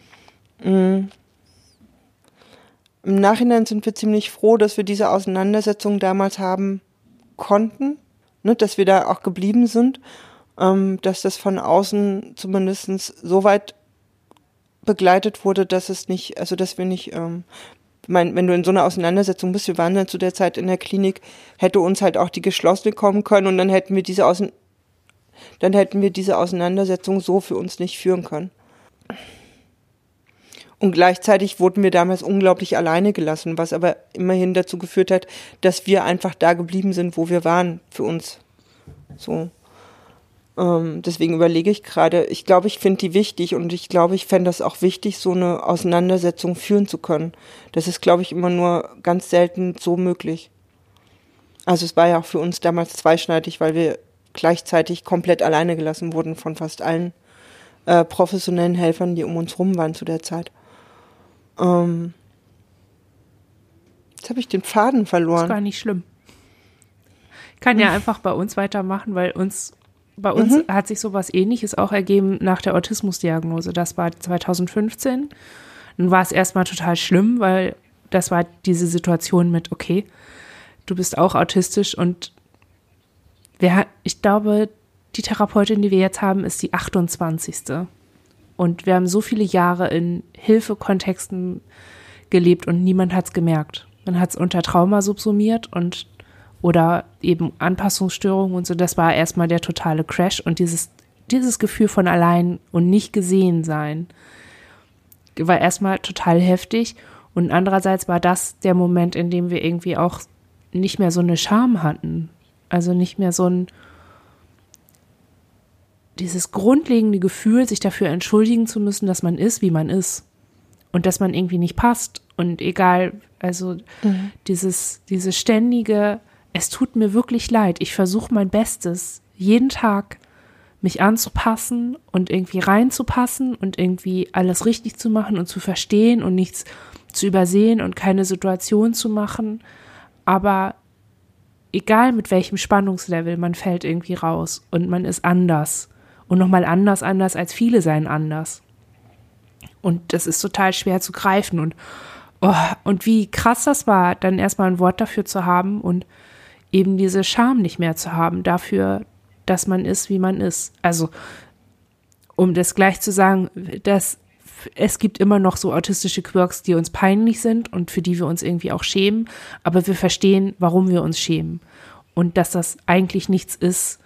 Mhm. Im Nachhinein sind wir ziemlich froh, dass wir diese Auseinandersetzung damals haben konnten, ne, dass wir da auch geblieben sind, ähm, dass das von außen zumindest so weit begleitet wurde, dass es nicht, also dass wir nicht, ähm, mein, wenn du in so einer Auseinandersetzung bist, wir waren dann zu der Zeit in der Klinik, hätte uns halt auch die geschlossene kommen können und dann hätten wir diese Außen dann hätten wir diese Auseinandersetzung so für uns nicht führen können. Und gleichzeitig wurden wir damals unglaublich alleine gelassen, was aber immerhin dazu geführt hat, dass wir einfach da geblieben sind, wo wir waren für uns. So. Ähm, deswegen überlege ich gerade, ich glaube, ich finde die wichtig und ich glaube, ich fände das auch wichtig, so eine Auseinandersetzung führen zu können. Das ist, glaube ich, immer nur ganz selten so möglich. Also es war ja auch für uns damals zweischneidig, weil wir gleichzeitig komplett alleine gelassen wurden von fast allen äh, professionellen Helfern, die um uns rum waren zu der Zeit. Ähm, jetzt habe ich den Faden verloren. Das war nicht schlimm. Ich kann ja <laughs> einfach bei uns weitermachen, weil uns bei uns mhm. hat sich sowas ähnliches auch ergeben nach der Autismusdiagnose. Das war 2015. Dann war es erstmal total schlimm, weil das war diese Situation mit, okay, du bist auch autistisch und wer, ich glaube, die Therapeutin, die wir jetzt haben, ist die 28. Und wir haben so viele Jahre in Hilfekontexten gelebt und niemand hat es gemerkt. Man hat es unter Trauma subsumiert und oder eben Anpassungsstörungen und so. Das war erstmal der totale Crash und dieses, dieses Gefühl von allein und nicht gesehen sein war erstmal total heftig. Und andererseits war das der Moment, in dem wir irgendwie auch nicht mehr so eine Scham hatten. Also nicht mehr so ein, dieses grundlegende Gefühl, sich dafür entschuldigen zu müssen, dass man ist, wie man ist. Und dass man irgendwie nicht passt. Und egal, also mhm. dieses, dieses ständige, es tut mir wirklich leid, ich versuche mein Bestes, jeden Tag mich anzupassen und irgendwie reinzupassen und irgendwie alles richtig zu machen und zu verstehen und nichts zu übersehen und keine Situation zu machen. Aber egal mit welchem Spannungslevel, man fällt irgendwie raus und man ist anders und nochmal anders, anders als viele seien anders. Und das ist total schwer zu greifen und, oh, und wie krass das war, dann erstmal ein Wort dafür zu haben und eben diese Scham nicht mehr zu haben dafür, dass man ist, wie man ist. Also, um das gleich zu sagen, dass es gibt immer noch so autistische Quirks, die uns peinlich sind und für die wir uns irgendwie auch schämen, aber wir verstehen, warum wir uns schämen und dass das eigentlich nichts ist,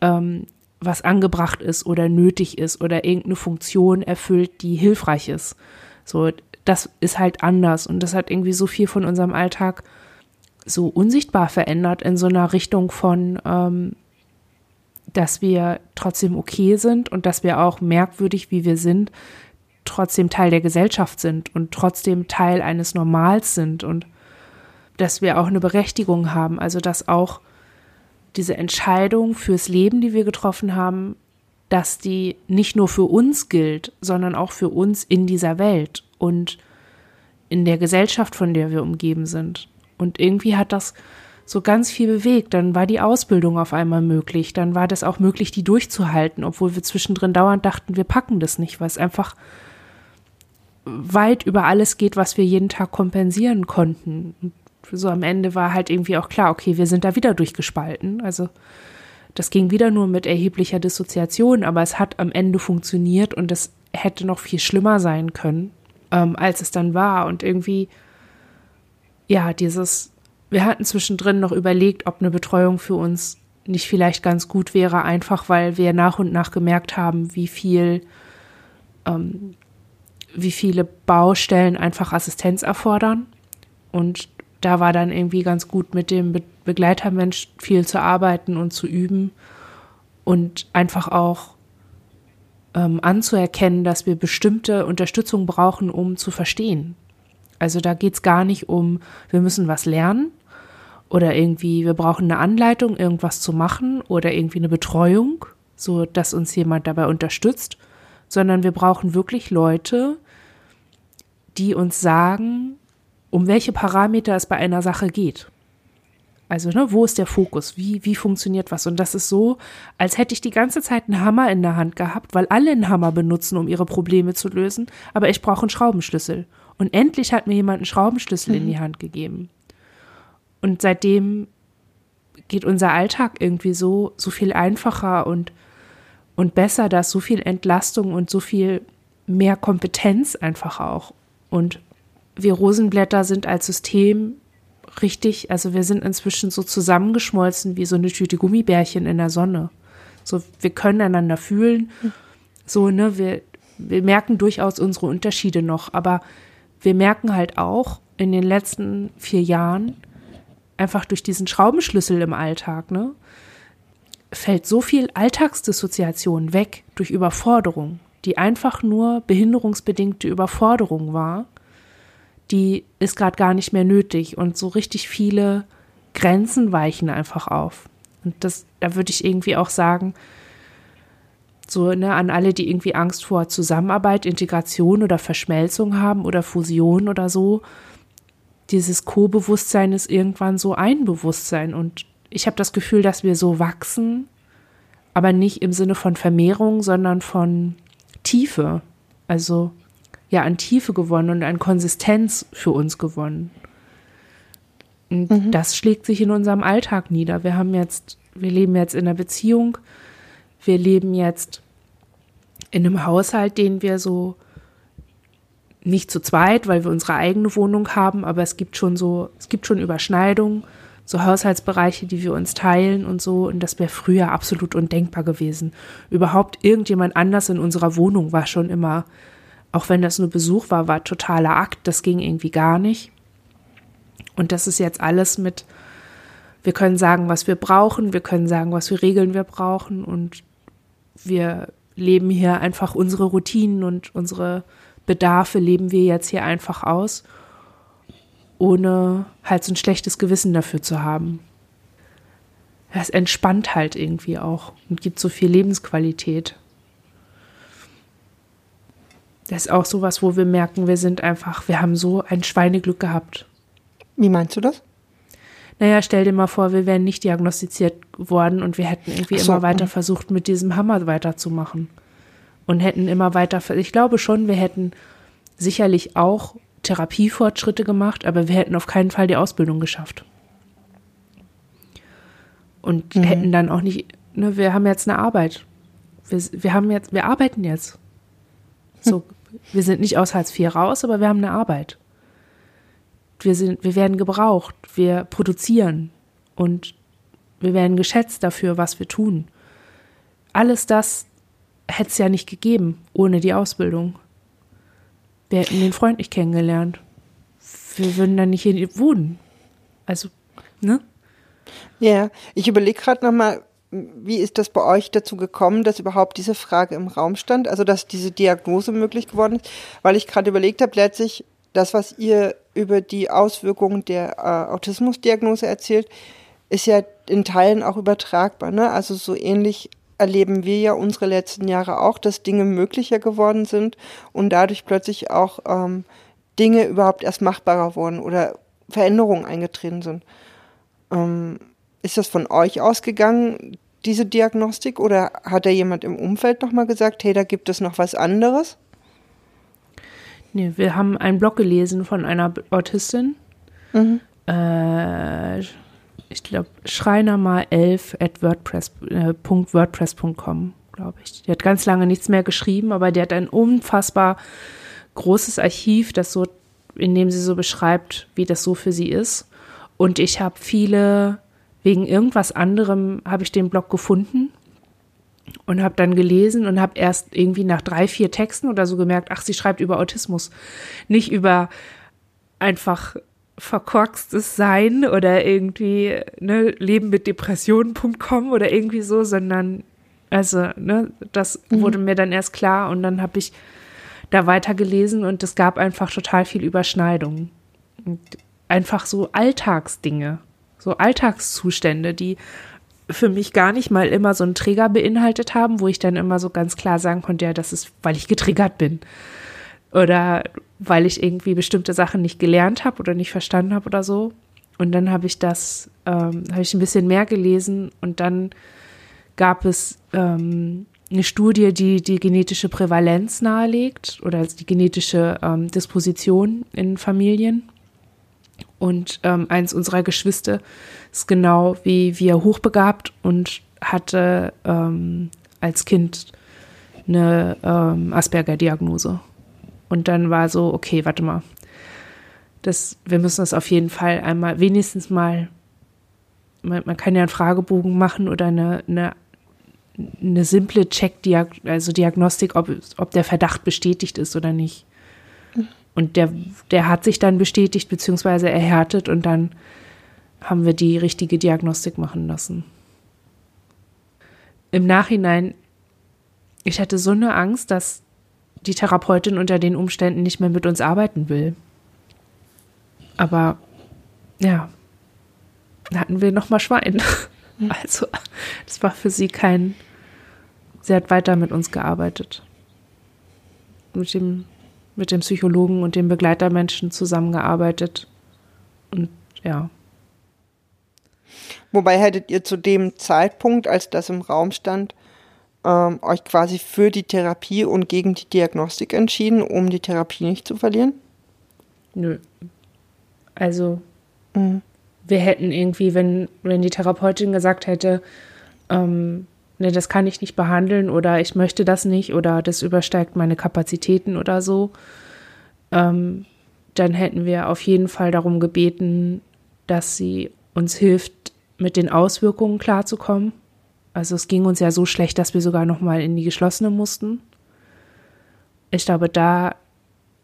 ähm, was angebracht ist oder nötig ist oder irgendeine Funktion erfüllt, die hilfreich ist. So, das ist halt anders und das hat irgendwie so viel von unserem Alltag so unsichtbar verändert in so einer Richtung von, ähm, dass wir trotzdem okay sind und dass wir auch merkwürdig, wie wir sind, trotzdem Teil der Gesellschaft sind und trotzdem Teil eines Normals sind und dass wir auch eine Berechtigung haben, also dass auch diese Entscheidung fürs Leben, die wir getroffen haben, dass die nicht nur für uns gilt, sondern auch für uns in dieser Welt und in der Gesellschaft, von der wir umgeben sind. Und irgendwie hat das so ganz viel bewegt. Dann war die Ausbildung auf einmal möglich. Dann war das auch möglich, die durchzuhalten, obwohl wir zwischendrin dauernd dachten, wir packen das nicht, weil es einfach weit über alles geht, was wir jeden Tag kompensieren konnten. Und so am Ende war halt irgendwie auch klar, okay, wir sind da wieder durchgespalten. Also das ging wieder nur mit erheblicher Dissoziation, aber es hat am Ende funktioniert und es hätte noch viel schlimmer sein können, ähm, als es dann war. Und irgendwie, ja, dieses, wir hatten zwischendrin noch überlegt, ob eine Betreuung für uns nicht vielleicht ganz gut wäre, einfach weil wir nach und nach gemerkt haben, wie viel, ähm, wie viele Baustellen einfach Assistenz erfordern. Und da war dann irgendwie ganz gut mit dem Be Begleitermensch viel zu arbeiten und zu üben und einfach auch ähm, anzuerkennen, dass wir bestimmte Unterstützung brauchen, um zu verstehen. Also da geht es gar nicht um, wir müssen was lernen oder irgendwie, wir brauchen eine Anleitung, irgendwas zu machen oder irgendwie eine Betreuung, so dass uns jemand dabei unterstützt, sondern wir brauchen wirklich Leute, die uns sagen, um welche Parameter es bei einer Sache geht. Also, ne, wo ist der Fokus? Wie, wie funktioniert was? Und das ist so, als hätte ich die ganze Zeit einen Hammer in der Hand gehabt, weil alle einen Hammer benutzen, um ihre Probleme zu lösen, aber ich brauche einen Schraubenschlüssel. Und endlich hat mir jemand einen Schraubenschlüssel mhm. in die Hand gegeben. Und seitdem geht unser Alltag irgendwie so, so viel einfacher und, und besser, da ist so viel Entlastung und so viel mehr Kompetenz einfach auch. Und wir Rosenblätter sind als System richtig, also wir sind inzwischen so zusammengeschmolzen wie so eine Tüte Gummibärchen in der Sonne. So, wir können einander fühlen. So, ne, wir, wir merken durchaus unsere Unterschiede noch, aber wir merken halt auch in den letzten vier Jahren, einfach durch diesen Schraubenschlüssel im Alltag, ne, fällt so viel Alltagsdissoziation weg durch Überforderung, die einfach nur behinderungsbedingte Überforderung war die ist gerade gar nicht mehr nötig und so richtig viele Grenzen weichen einfach auf. Und das, da würde ich irgendwie auch sagen, so ne, an alle, die irgendwie Angst vor Zusammenarbeit, Integration oder Verschmelzung haben oder Fusion oder so, dieses Co-Bewusstsein ist irgendwann so ein Bewusstsein. Und ich habe das Gefühl, dass wir so wachsen, aber nicht im Sinne von Vermehrung, sondern von Tiefe. Also ja an Tiefe gewonnen und an Konsistenz für uns gewonnen. Und mhm. das schlägt sich in unserem Alltag nieder. Wir haben jetzt, wir leben jetzt in einer Beziehung, wir leben jetzt in einem Haushalt, den wir so nicht zu zweit, weil wir unsere eigene Wohnung haben, aber es gibt schon so, es gibt schon Überschneidungen, so Haushaltsbereiche, die wir uns teilen und so. Und das wäre früher absolut undenkbar gewesen. Überhaupt irgendjemand anders in unserer Wohnung war schon immer auch wenn das nur Besuch war, war totaler Akt, das ging irgendwie gar nicht. Und das ist jetzt alles mit, wir können sagen, was wir brauchen, wir können sagen, was für Regeln wir brauchen und wir leben hier einfach unsere Routinen und unsere Bedarfe leben wir jetzt hier einfach aus, ohne halt so ein schlechtes Gewissen dafür zu haben. Es entspannt halt irgendwie auch und gibt so viel Lebensqualität. Das ist auch sowas, wo wir merken, wir sind einfach, wir haben so ein Schweineglück gehabt. Wie meinst du das? Naja, stell dir mal vor, wir wären nicht diagnostiziert worden und wir hätten irgendwie so. immer weiter versucht, mit diesem Hammer weiterzumachen. Und hätten immer weiter, ich glaube schon, wir hätten sicherlich auch Therapiefortschritte gemacht, aber wir hätten auf keinen Fall die Ausbildung geschafft. Und mhm. hätten dann auch nicht, ne, wir haben jetzt eine Arbeit. Wir, wir haben jetzt, wir arbeiten jetzt. So wir sind nicht aus Hartz IV raus, aber wir haben eine Arbeit. Wir, sind, wir werden gebraucht, wir produzieren und wir werden geschätzt dafür, was wir tun. Alles das hätte es ja nicht gegeben ohne die Ausbildung. Wir hätten den Freund nicht kennengelernt. Wir würden dann nicht hier wohnen. Also, ne? Ja, ich überlege gerade nochmal, wie ist das bei euch dazu gekommen, dass überhaupt diese Frage im Raum stand, also dass diese Diagnose möglich geworden ist? Weil ich gerade überlegt habe, letztlich das, was ihr über die Auswirkungen der äh, Autismusdiagnose erzählt, ist ja in Teilen auch übertragbar. Ne? Also so ähnlich erleben wir ja unsere letzten Jahre auch, dass Dinge möglicher geworden sind und dadurch plötzlich auch ähm, Dinge überhaupt erst machbarer wurden oder Veränderungen eingetreten sind. Ähm, ist das von euch ausgegangen, diese Diagnostik, oder hat da jemand im Umfeld nochmal gesagt, hey, da gibt es noch was anderes? Nee, wir haben einen Blog gelesen von einer Autistin. Mhm. Äh, ich glaube, Schreiner mal 11 at WordPress, äh, .wordpress.com, glaube ich. Die hat ganz lange nichts mehr geschrieben, aber die hat ein unfassbar großes Archiv, das so, in dem sie so beschreibt, wie das so für sie ist. Und ich habe viele wegen irgendwas anderem habe ich den Blog gefunden und habe dann gelesen und habe erst irgendwie nach drei, vier Texten oder so gemerkt, ach, sie schreibt über Autismus, nicht über einfach verkorkstes Sein oder irgendwie ne, Leben mit Depressionen.com oder irgendwie so, sondern Also, ne, das mhm. wurde mir dann erst klar und dann habe ich da weiter gelesen und es gab einfach total viel Überschneidung. Und einfach so Alltagsdinge, so Alltagszustände, die für mich gar nicht mal immer so einen Trigger beinhaltet haben, wo ich dann immer so ganz klar sagen konnte, ja, das ist, weil ich getriggert bin. Oder weil ich irgendwie bestimmte Sachen nicht gelernt habe oder nicht verstanden habe oder so. Und dann habe ich das, ähm, habe ich ein bisschen mehr gelesen und dann gab es ähm, eine Studie, die die genetische Prävalenz nahelegt oder die genetische ähm, Disposition in Familien. Und ähm, eins unserer Geschwister ist genau wie wir hochbegabt und hatte ähm, als Kind eine ähm, Asperger-Diagnose. Und dann war so, okay, warte mal, das, wir müssen das auf jeden Fall einmal, wenigstens mal, man, man kann ja einen Fragebogen machen oder eine, eine eine simple Check, also Diagnostik, ob, ob der Verdacht bestätigt ist oder nicht. Und der, der hat sich dann bestätigt bzw. erhärtet und dann haben wir die richtige Diagnostik machen lassen. Im Nachhinein, ich hatte so eine Angst, dass die Therapeutin unter den Umständen nicht mehr mit uns arbeiten will. Aber ja, hatten wir noch mal Schwein. <laughs> Also, das war für sie kein. Sie hat weiter mit uns gearbeitet. Mit dem, mit dem Psychologen und dem Begleitermenschen zusammengearbeitet. Und ja. Wobei hättet ihr zu dem Zeitpunkt, als das im Raum stand, ähm, euch quasi für die Therapie und gegen die Diagnostik entschieden, um die Therapie nicht zu verlieren? Nö. Also, mhm wir hätten irgendwie, wenn, wenn die Therapeutin gesagt hätte, ähm, ne, das kann ich nicht behandeln oder ich möchte das nicht oder das übersteigt meine Kapazitäten oder so, ähm, dann hätten wir auf jeden Fall darum gebeten, dass sie uns hilft, mit den Auswirkungen klarzukommen. Also es ging uns ja so schlecht, dass wir sogar noch mal in die geschlossene mussten. Ich glaube, da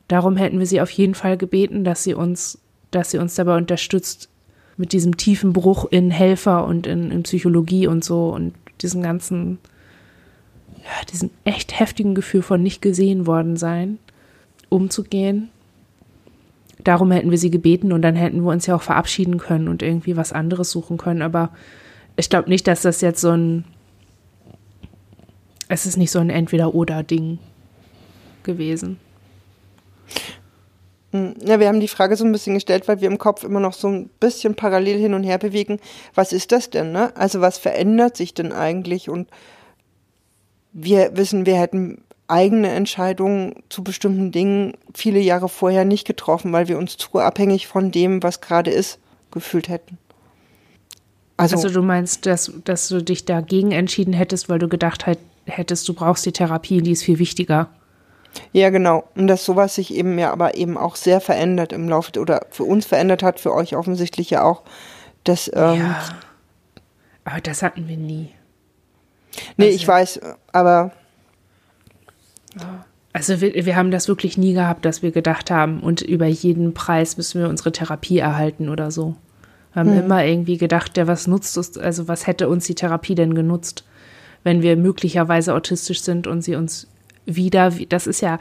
darum hätten wir sie auf jeden Fall gebeten, dass sie uns, dass sie uns dabei unterstützt, mit diesem tiefen Bruch in Helfer und in, in Psychologie und so und diesen ganzen, ja, diesen echt heftigen Gefühl von nicht gesehen worden sein, umzugehen. Darum hätten wir sie gebeten und dann hätten wir uns ja auch verabschieden können und irgendwie was anderes suchen können. Aber ich glaube nicht, dass das jetzt so ein, es ist nicht so ein Entweder-Oder-Ding gewesen. Hm, ja, wir haben die Frage so ein bisschen gestellt, weil wir im Kopf immer noch so ein bisschen parallel hin und her bewegen. Was ist das denn, ne? Also was verändert sich denn eigentlich? Und wir wissen, wir hätten eigene Entscheidungen zu bestimmten Dingen viele Jahre vorher nicht getroffen, weil wir uns zu abhängig von dem, was gerade ist, gefühlt hätten. Also, also du meinst, dass, dass du dich dagegen entschieden hättest, weil du gedacht hättest, du brauchst die Therapie, die ist viel wichtiger. Ja, genau. Und dass sowas sich eben ja aber eben auch sehr verändert im Laufe oder für uns verändert hat, für euch offensichtlich ja auch. Dass, ähm, ja. Aber das hatten wir nie. Nee, also, ich weiß, aber. Also wir, wir haben das wirklich nie gehabt, dass wir gedacht haben, und über jeden Preis müssen wir unsere Therapie erhalten oder so. Wir haben hm. immer irgendwie gedacht, ja, was nutzt uns, also was hätte uns die Therapie denn genutzt, wenn wir möglicherweise autistisch sind und sie uns wieder, das ist ja,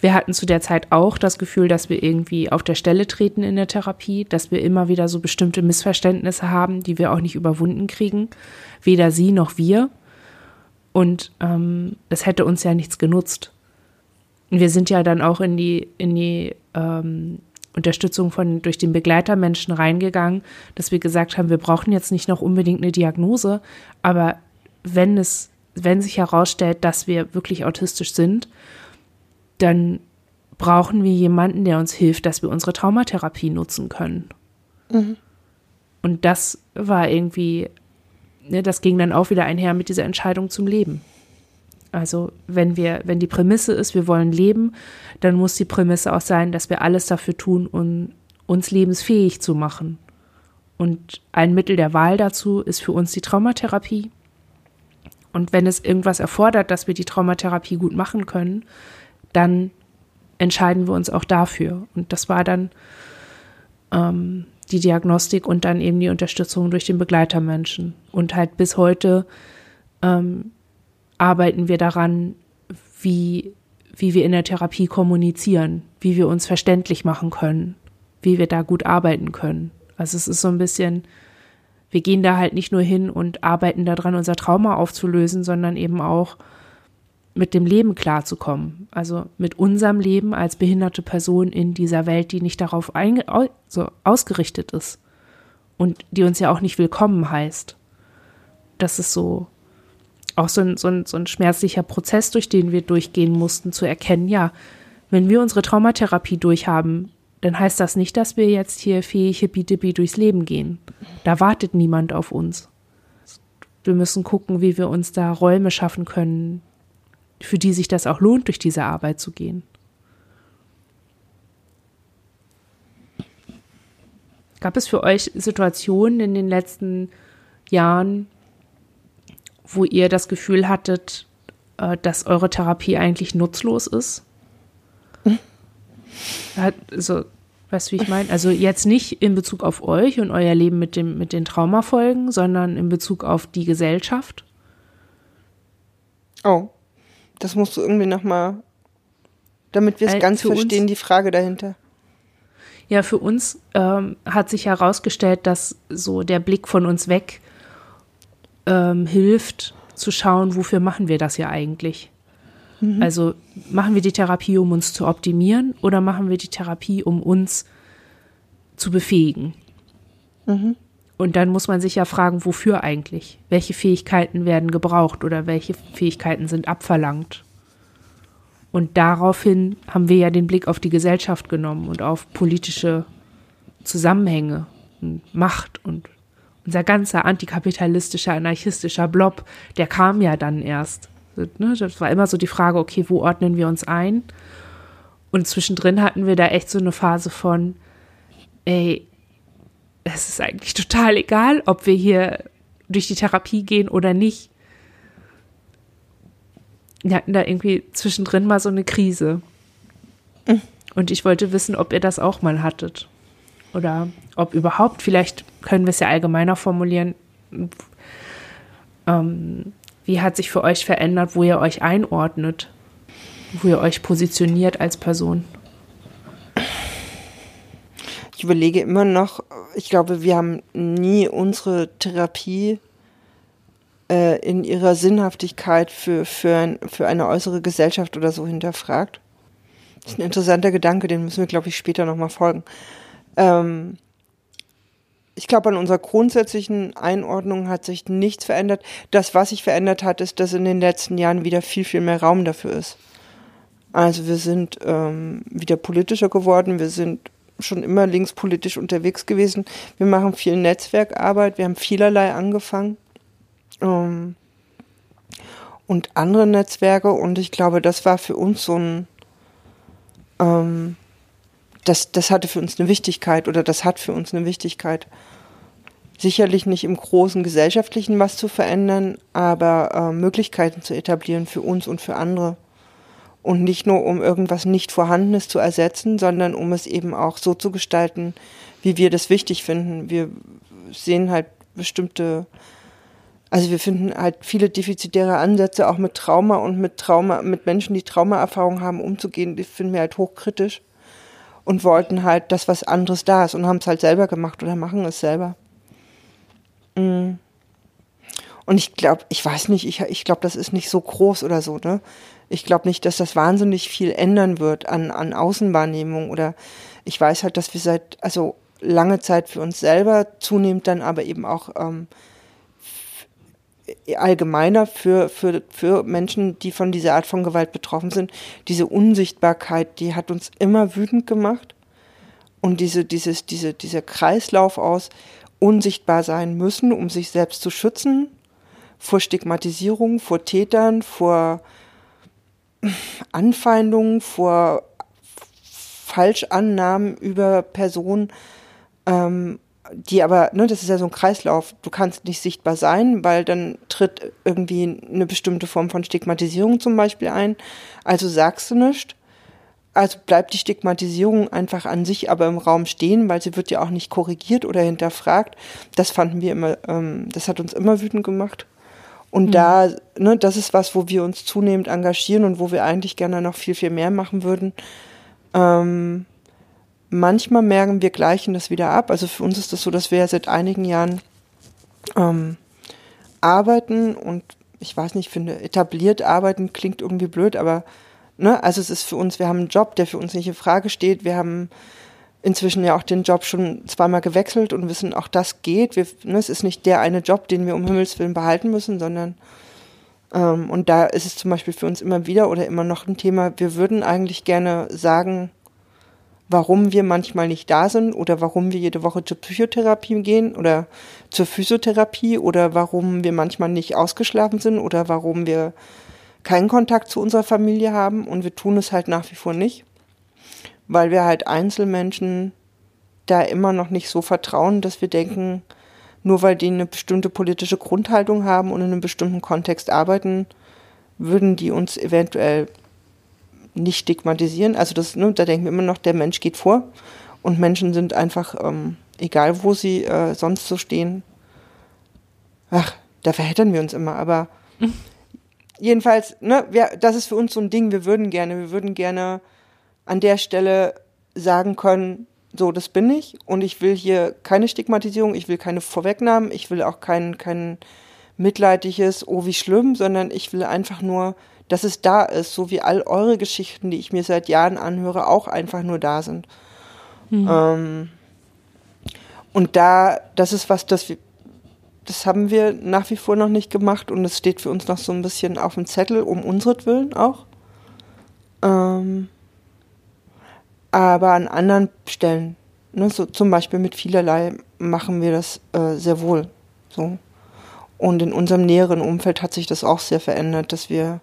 wir hatten zu der Zeit auch das Gefühl, dass wir irgendwie auf der Stelle treten in der Therapie, dass wir immer wieder so bestimmte Missverständnisse haben, die wir auch nicht überwunden kriegen, weder sie noch wir. Und ähm, es hätte uns ja nichts genutzt. Wir sind ja dann auch in die, in die ähm, Unterstützung von durch den Begleitermenschen reingegangen, dass wir gesagt haben, wir brauchen jetzt nicht noch unbedingt eine Diagnose, aber wenn es wenn sich herausstellt, dass wir wirklich autistisch sind, dann brauchen wir jemanden, der uns hilft, dass wir unsere Traumatherapie nutzen können. Mhm. Und das war irgendwie, ne, das ging dann auch wieder einher mit dieser Entscheidung zum Leben. Also wenn wir, wenn die Prämisse ist, wir wollen leben, dann muss die Prämisse auch sein, dass wir alles dafür tun, um uns lebensfähig zu machen. Und ein Mittel der Wahl dazu ist für uns die Traumatherapie. Und wenn es irgendwas erfordert, dass wir die Traumatherapie gut machen können, dann entscheiden wir uns auch dafür. Und das war dann ähm, die Diagnostik und dann eben die Unterstützung durch den Begleitermenschen. Und halt bis heute ähm, arbeiten wir daran, wie, wie wir in der Therapie kommunizieren, wie wir uns verständlich machen können, wie wir da gut arbeiten können. Also es ist so ein bisschen, wir gehen da halt nicht nur hin und arbeiten daran, unser Trauma aufzulösen, sondern eben auch mit dem Leben klarzukommen. Also mit unserem Leben als behinderte Person in dieser Welt, die nicht darauf so ausgerichtet ist und die uns ja auch nicht willkommen heißt. Das ist so auch so ein, so, ein, so ein schmerzlicher Prozess, durch den wir durchgehen mussten, zu erkennen, ja, wenn wir unsere Traumatherapie durchhaben, dann heißt das nicht, dass wir jetzt hier fähig hippie durchs Leben gehen. Da wartet niemand auf uns. Wir müssen gucken, wie wir uns da Räume schaffen können, für die sich das auch lohnt, durch diese Arbeit zu gehen. Gab es für euch Situationen in den letzten Jahren, wo ihr das Gefühl hattet, äh, dass eure Therapie eigentlich nutzlos ist? Also, weißt du, wie ich meine? Also jetzt nicht in Bezug auf euch und euer Leben mit, dem, mit den Traumafolgen, sondern in Bezug auf die Gesellschaft? Oh, das musst du irgendwie nochmal, damit wir es ganz verstehen, die Frage dahinter. Ja, für uns ähm, hat sich herausgestellt, dass so der Blick von uns weg ähm, hilft, zu schauen, wofür machen wir das ja eigentlich. Mhm. Also machen wir die Therapie, um uns zu optimieren oder machen wir die Therapie, um uns zu befähigen? Mhm. Und dann muss man sich ja fragen, wofür eigentlich? Welche Fähigkeiten werden gebraucht oder welche Fähigkeiten sind abverlangt? Und daraufhin haben wir ja den Blick auf die Gesellschaft genommen und auf politische Zusammenhänge und Macht und unser ganzer antikapitalistischer, anarchistischer Blob, der kam ja dann erst. Ne, das war immer so die Frage, okay, wo ordnen wir uns ein? Und zwischendrin hatten wir da echt so eine Phase von, ey, es ist eigentlich total egal, ob wir hier durch die Therapie gehen oder nicht wir hatten da irgendwie zwischendrin mal so eine Krise. Und ich wollte wissen, ob ihr das auch mal hattet. Oder ob überhaupt, vielleicht können wir es ja allgemeiner formulieren, ähm, wie hat sich für euch verändert, wo ihr euch einordnet, wo ihr euch positioniert als Person? Ich überlege immer noch, ich glaube, wir haben nie unsere Therapie äh, in ihrer Sinnhaftigkeit für, für, ein, für eine äußere Gesellschaft oder so hinterfragt. Das ist ein interessanter Gedanke, den müssen wir, glaube ich, später nochmal folgen. Ähm, ich glaube, an unserer grundsätzlichen Einordnung hat sich nichts verändert. Das, was sich verändert hat, ist, dass in den letzten Jahren wieder viel, viel mehr Raum dafür ist. Also wir sind ähm, wieder politischer geworden, wir sind schon immer linkspolitisch unterwegs gewesen. Wir machen viel Netzwerkarbeit, wir haben vielerlei angefangen ähm, und andere Netzwerke. Und ich glaube, das war für uns so ein, ähm, das, das hatte für uns eine Wichtigkeit oder das hat für uns eine Wichtigkeit. Sicherlich nicht im großen gesellschaftlichen was zu verändern, aber äh, Möglichkeiten zu etablieren für uns und für andere. Und nicht nur, um irgendwas nicht Vorhandenes zu ersetzen, sondern um es eben auch so zu gestalten, wie wir das wichtig finden. Wir sehen halt bestimmte also wir finden halt viele defizitäre Ansätze, auch mit Trauma und mit Trauma, mit Menschen, die Traumaerfahrung haben, umzugehen, die finden wir halt hochkritisch und wollten halt das, was anderes da ist und haben es halt selber gemacht oder machen es selber. Mm. Und ich glaube, ich weiß nicht, ich, ich glaube, das ist nicht so groß oder so, ne? Ich glaube nicht, dass das wahnsinnig viel ändern wird an, an Außenwahrnehmung oder ich weiß halt, dass wir seit, also lange Zeit für uns selber, zunehmend dann aber eben auch ähm, allgemeiner für, für, für Menschen, die von dieser Art von Gewalt betroffen sind. Diese Unsichtbarkeit, die hat uns immer wütend gemacht. Und diese, dieses, diese, dieser Kreislauf aus unsichtbar sein müssen, um sich selbst zu schützen, vor Stigmatisierung, vor Tätern, vor Anfeindungen, vor Falschannahmen über Personen ähm, die aber, ne, das ist ja so ein Kreislauf. Du kannst nicht sichtbar sein, weil dann tritt irgendwie eine bestimmte Form von Stigmatisierung zum Beispiel ein. Also sagst du nichts. Also bleibt die Stigmatisierung einfach an sich aber im Raum stehen, weil sie wird ja auch nicht korrigiert oder hinterfragt. Das fanden wir immer, ähm, das hat uns immer wütend gemacht. Und mhm. da, ne, das ist was, wo wir uns zunehmend engagieren und wo wir eigentlich gerne noch viel, viel mehr machen würden. Ähm, manchmal merken wir gleichen das wieder ab. Also für uns ist das so, dass wir ja seit einigen Jahren ähm, arbeiten und ich weiß nicht, ich finde, etabliert arbeiten klingt irgendwie blöd, aber ne, also es ist für uns, wir haben einen Job, der für uns nicht in Frage steht. Wir haben inzwischen ja auch den Job schon zweimal gewechselt und wissen, auch das geht. Wir, ne, es ist nicht der eine Job, den wir um Himmels Willen behalten müssen, sondern ähm, und da ist es zum Beispiel für uns immer wieder oder immer noch ein Thema, wir würden eigentlich gerne sagen, warum wir manchmal nicht da sind oder warum wir jede Woche zur Psychotherapie gehen oder zur Physiotherapie oder warum wir manchmal nicht ausgeschlafen sind oder warum wir keinen Kontakt zu unserer Familie haben und wir tun es halt nach wie vor nicht, weil wir halt Einzelmenschen da immer noch nicht so vertrauen, dass wir denken, nur weil die eine bestimmte politische Grundhaltung haben und in einem bestimmten Kontext arbeiten, würden die uns eventuell nicht stigmatisieren. Also das, ne, da denken wir immer noch, der Mensch geht vor. Und Menschen sind einfach, ähm, egal wo sie äh, sonst so stehen, ach, da verheddern wir uns immer, aber mhm. <laughs> jedenfalls, ne, wir, das ist für uns so ein Ding, wir würden gerne, wir würden gerne an der Stelle sagen können, so, das bin ich. Und ich will hier keine Stigmatisierung, ich will keine Vorwegnahmen, ich will auch kein, kein mitleidiges, oh wie schlimm, sondern ich will einfach nur dass es da ist, so wie all eure Geschichten, die ich mir seit Jahren anhöre, auch einfach nur da sind. Mhm. Ähm, und da, das ist was, das wir, das haben wir nach wie vor noch nicht gemacht und es steht für uns noch so ein bisschen auf dem Zettel, um unseren auch. Ähm, aber an anderen Stellen, ne, so zum Beispiel mit vielerlei, machen wir das äh, sehr wohl. So. Und in unserem näheren Umfeld hat sich das auch sehr verändert, dass wir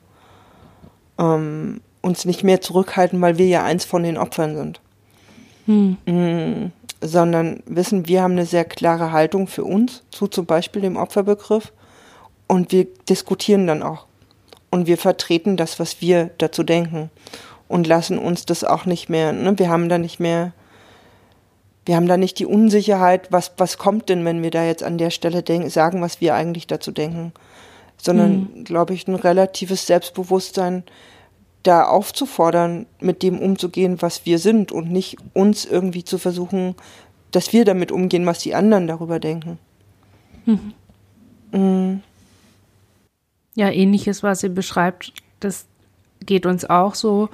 ähm, uns nicht mehr zurückhalten, weil wir ja eins von den Opfern sind. Hm. Mhm, sondern wissen, wir haben eine sehr klare Haltung für uns zu zum Beispiel dem Opferbegriff und wir diskutieren dann auch. Und wir vertreten das, was wir dazu denken und lassen uns das auch nicht mehr, ne? wir haben da nicht mehr, wir haben da nicht die Unsicherheit, was, was kommt denn, wenn wir da jetzt an der Stelle sagen, was wir eigentlich dazu denken sondern, mhm. glaube ich, ein relatives Selbstbewusstsein, da aufzufordern, mit dem umzugehen, was wir sind und nicht uns irgendwie zu versuchen, dass wir damit umgehen, was die anderen darüber denken. Mhm. Mhm. Ja, ähnliches, was ihr beschreibt, das geht uns auch so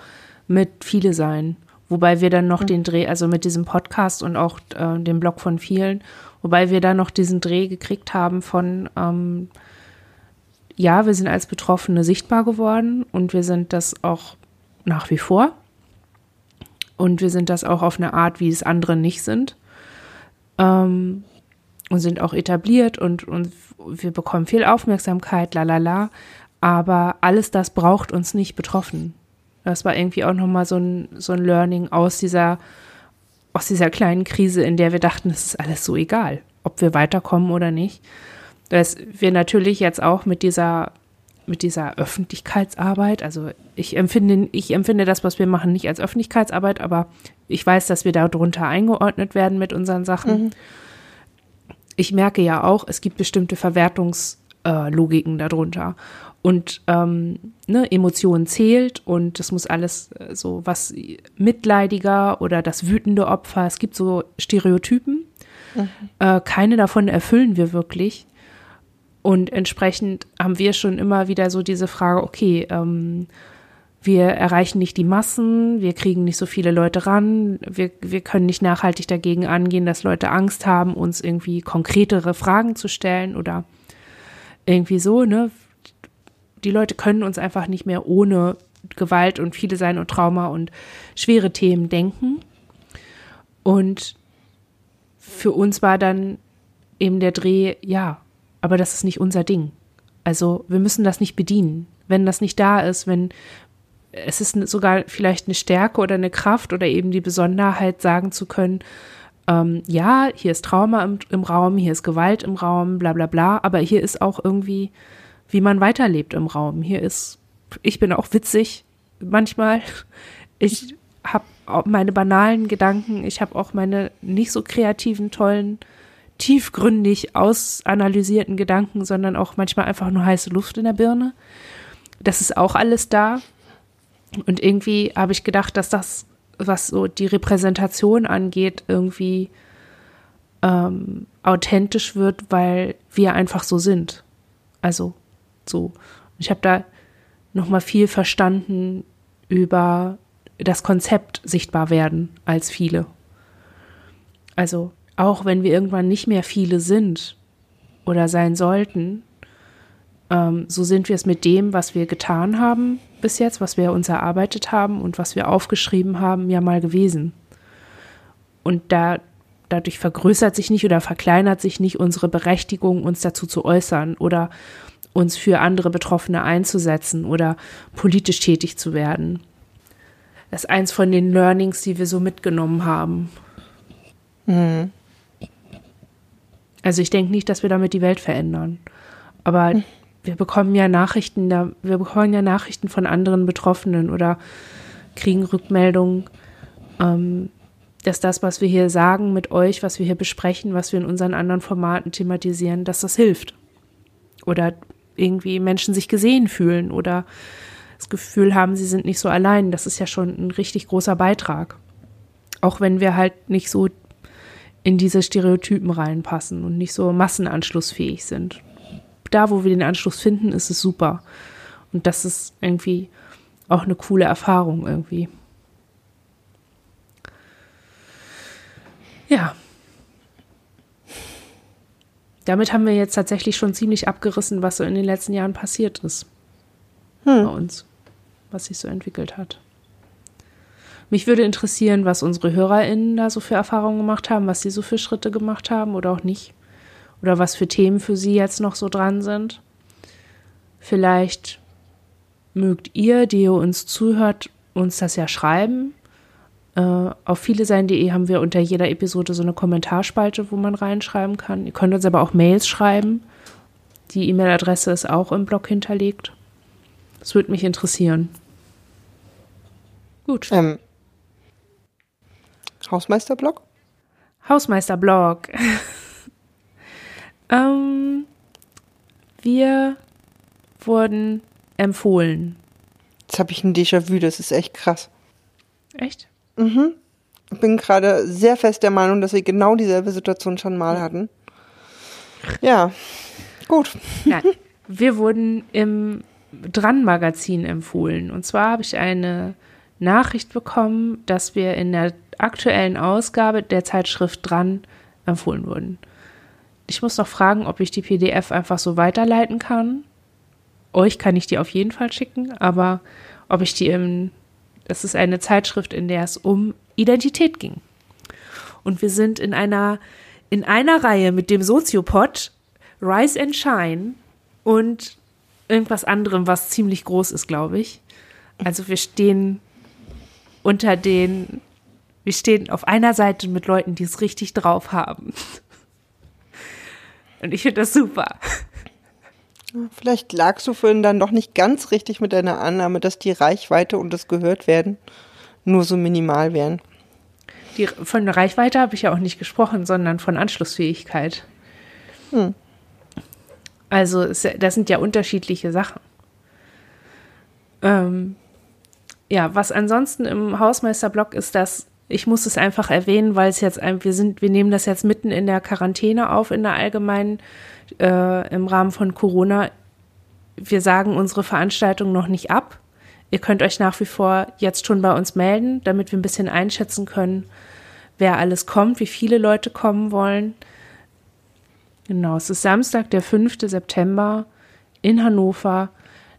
mit viele sein. Wobei wir dann noch mhm. den Dreh, also mit diesem Podcast und auch äh, dem Blog von vielen, wobei wir dann noch diesen Dreh gekriegt haben von ähm, ja, wir sind als Betroffene sichtbar geworden und wir sind das auch nach wie vor. Und wir sind das auch auf eine Art, wie es andere nicht sind. Ähm, und sind auch etabliert und, und wir bekommen viel Aufmerksamkeit, la la la. Aber alles das braucht uns nicht betroffen. Das war irgendwie auch nochmal so ein, so ein Learning aus dieser, aus dieser kleinen Krise, in der wir dachten, es ist alles so egal, ob wir weiterkommen oder nicht dass wir natürlich jetzt auch mit dieser mit dieser Öffentlichkeitsarbeit, also ich empfinde, ich empfinde das, was wir machen, nicht als Öffentlichkeitsarbeit, aber ich weiß, dass wir darunter eingeordnet werden mit unseren Sachen. Mhm. Ich merke ja auch, es gibt bestimmte Verwertungslogiken äh, darunter. Und ähm, ne, Emotionen zählt und das muss alles äh, so was mitleidiger oder das wütende Opfer. Es gibt so Stereotypen. Mhm. Äh, keine davon erfüllen wir wirklich. Und entsprechend haben wir schon immer wieder so diese Frage, okay, ähm, wir erreichen nicht die Massen, wir kriegen nicht so viele Leute ran, wir, wir können nicht nachhaltig dagegen angehen, dass Leute Angst haben, uns irgendwie konkretere Fragen zu stellen oder irgendwie so, ne? Die Leute können uns einfach nicht mehr ohne Gewalt und viele sein und Trauma und schwere Themen denken. Und für uns war dann eben der Dreh, ja, aber das ist nicht unser Ding. Also wir müssen das nicht bedienen. Wenn das nicht da ist, wenn es ist sogar vielleicht eine Stärke oder eine Kraft oder eben die Besonderheit, sagen zu können, ähm, ja, hier ist Trauma im, im Raum, hier ist Gewalt im Raum, bla bla bla, aber hier ist auch irgendwie, wie man weiterlebt im Raum. Hier ist, ich bin auch witzig manchmal. Ich habe meine banalen Gedanken, ich habe auch meine nicht so kreativen, tollen tiefgründig ausanalysierten Gedanken, sondern auch manchmal einfach nur heiße Luft in der Birne. Das ist auch alles da. Und irgendwie habe ich gedacht, dass das, was so die Repräsentation angeht, irgendwie ähm, authentisch wird, weil wir einfach so sind. Also so. Ich habe da noch mal viel verstanden über das Konzept sichtbar werden als viele. Also auch wenn wir irgendwann nicht mehr viele sind oder sein sollten, ähm, so sind wir es mit dem, was wir getan haben bis jetzt, was wir uns erarbeitet haben und was wir aufgeschrieben haben, ja mal gewesen. Und da, dadurch vergrößert sich nicht oder verkleinert sich nicht unsere Berechtigung, uns dazu zu äußern oder uns für andere Betroffene einzusetzen oder politisch tätig zu werden. Das ist eins von den Learnings, die wir so mitgenommen haben. Mhm. Also ich denke nicht, dass wir damit die Welt verändern. Aber mhm. wir bekommen ja Nachrichten, wir bekommen ja Nachrichten von anderen Betroffenen oder kriegen Rückmeldungen, ähm, dass das, was wir hier sagen mit euch, was wir hier besprechen, was wir in unseren anderen Formaten thematisieren, dass das hilft. Oder irgendwie Menschen sich gesehen fühlen oder das Gefühl haben, sie sind nicht so allein. Das ist ja schon ein richtig großer Beitrag. Auch wenn wir halt nicht so in diese Stereotypen reinpassen und nicht so massenanschlussfähig sind. Da, wo wir den Anschluss finden, ist es super. Und das ist irgendwie auch eine coole Erfahrung irgendwie. Ja. Damit haben wir jetzt tatsächlich schon ziemlich abgerissen, was so in den letzten Jahren passiert ist. Hm. Bei uns. Was sich so entwickelt hat. Mich würde interessieren, was unsere HörerInnen da so für Erfahrungen gemacht haben, was sie so für Schritte gemacht haben oder auch nicht. Oder was für Themen für sie jetzt noch so dran sind. Vielleicht mögt ihr, die ihr uns zuhört, uns das ja schreiben. Äh, auf vielesein.de haben wir unter jeder Episode so eine Kommentarspalte, wo man reinschreiben kann. Ihr könnt uns aber auch Mails schreiben. Die E-Mail-Adresse ist auch im Blog hinterlegt. Das würde mich interessieren. Gut. Ähm, Hausmeisterblog? Hausmeisterblog. <laughs> ähm, wir wurden empfohlen. Jetzt habe ich ein Déjà-vu, das ist echt krass. Echt? Mhm. Ich bin gerade sehr fest der Meinung, dass wir genau dieselbe Situation schon mal hatten. Ja, gut. Ja, wir wurden im Dran-Magazin empfohlen. Und zwar habe ich eine Nachricht bekommen, dass wir in der aktuellen Ausgabe der Zeitschrift dran empfohlen wurden. Ich muss noch fragen, ob ich die PDF einfach so weiterleiten kann. Euch kann ich die auf jeden Fall schicken, aber ob ich die im, das ist eine Zeitschrift, in der es um Identität ging. Und wir sind in einer, in einer Reihe mit dem Soziopod, Rise and Shine und irgendwas anderem, was ziemlich groß ist, glaube ich. Also wir stehen unter den wir stehen auf einer Seite mit Leuten, die es richtig drauf haben. Und ich finde das super. Vielleicht lagst du vorhin dann doch nicht ganz richtig mit deiner Annahme, dass die Reichweite und das Gehörtwerden nur so minimal wären. Die, von der Reichweite habe ich ja auch nicht gesprochen, sondern von Anschlussfähigkeit. Hm. Also es, das sind ja unterschiedliche Sachen. Ähm, ja, was ansonsten im Hausmeisterblock ist, dass ich muss es einfach erwähnen, weil es jetzt wir sind, wir nehmen das jetzt mitten in der Quarantäne auf, in der allgemeinen, äh, im Rahmen von Corona. Wir sagen unsere Veranstaltung noch nicht ab. Ihr könnt euch nach wie vor jetzt schon bei uns melden, damit wir ein bisschen einschätzen können, wer alles kommt, wie viele Leute kommen wollen. Genau, es ist Samstag, der 5. September in Hannover.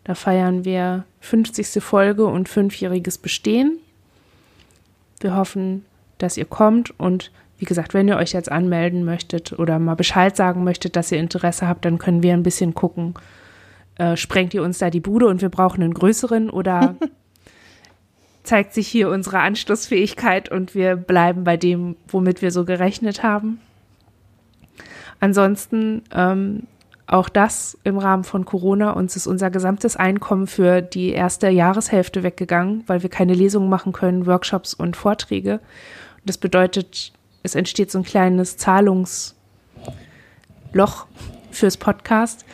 Da feiern wir 50. Folge und fünfjähriges Bestehen. Wir hoffen, dass ihr kommt und wie gesagt, wenn ihr euch jetzt anmelden möchtet oder mal Bescheid sagen möchtet, dass ihr Interesse habt, dann können wir ein bisschen gucken, äh, sprengt ihr uns da die Bude und wir brauchen einen größeren oder <laughs> zeigt sich hier unsere Anschlussfähigkeit und wir bleiben bei dem, womit wir so gerechnet haben. Ansonsten ähm, auch das im Rahmen von Corona. Uns ist unser gesamtes Einkommen für die erste Jahreshälfte weggegangen, weil wir keine Lesungen machen können, Workshops und Vorträge. Und das bedeutet, es entsteht so ein kleines Zahlungsproblem Loch fürs Podcast.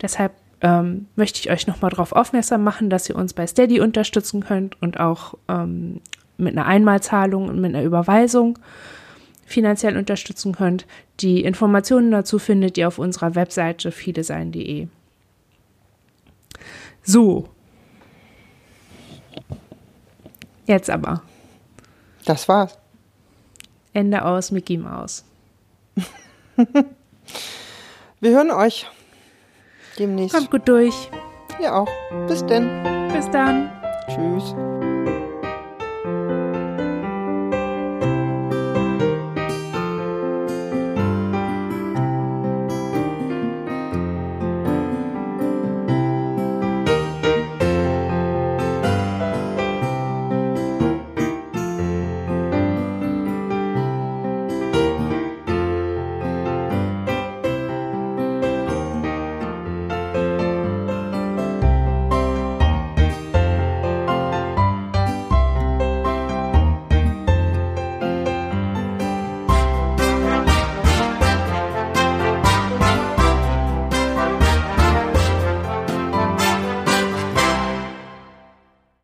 Deshalb ähm, möchte ich euch nochmal darauf aufmerksam machen, dass ihr uns bei Steady unterstützen könnt und auch ähm, mit einer Einmalzahlung und mit einer Überweisung finanziell unterstützen könnt. Die Informationen dazu findet ihr auf unserer Webseite fielesein.de. So. Jetzt aber. Das war's. Ende aus, Mickey Maus. <laughs> Wir hören euch demnächst. Kommt gut durch. Ihr auch. Bis denn. Bis dann. Tschüss.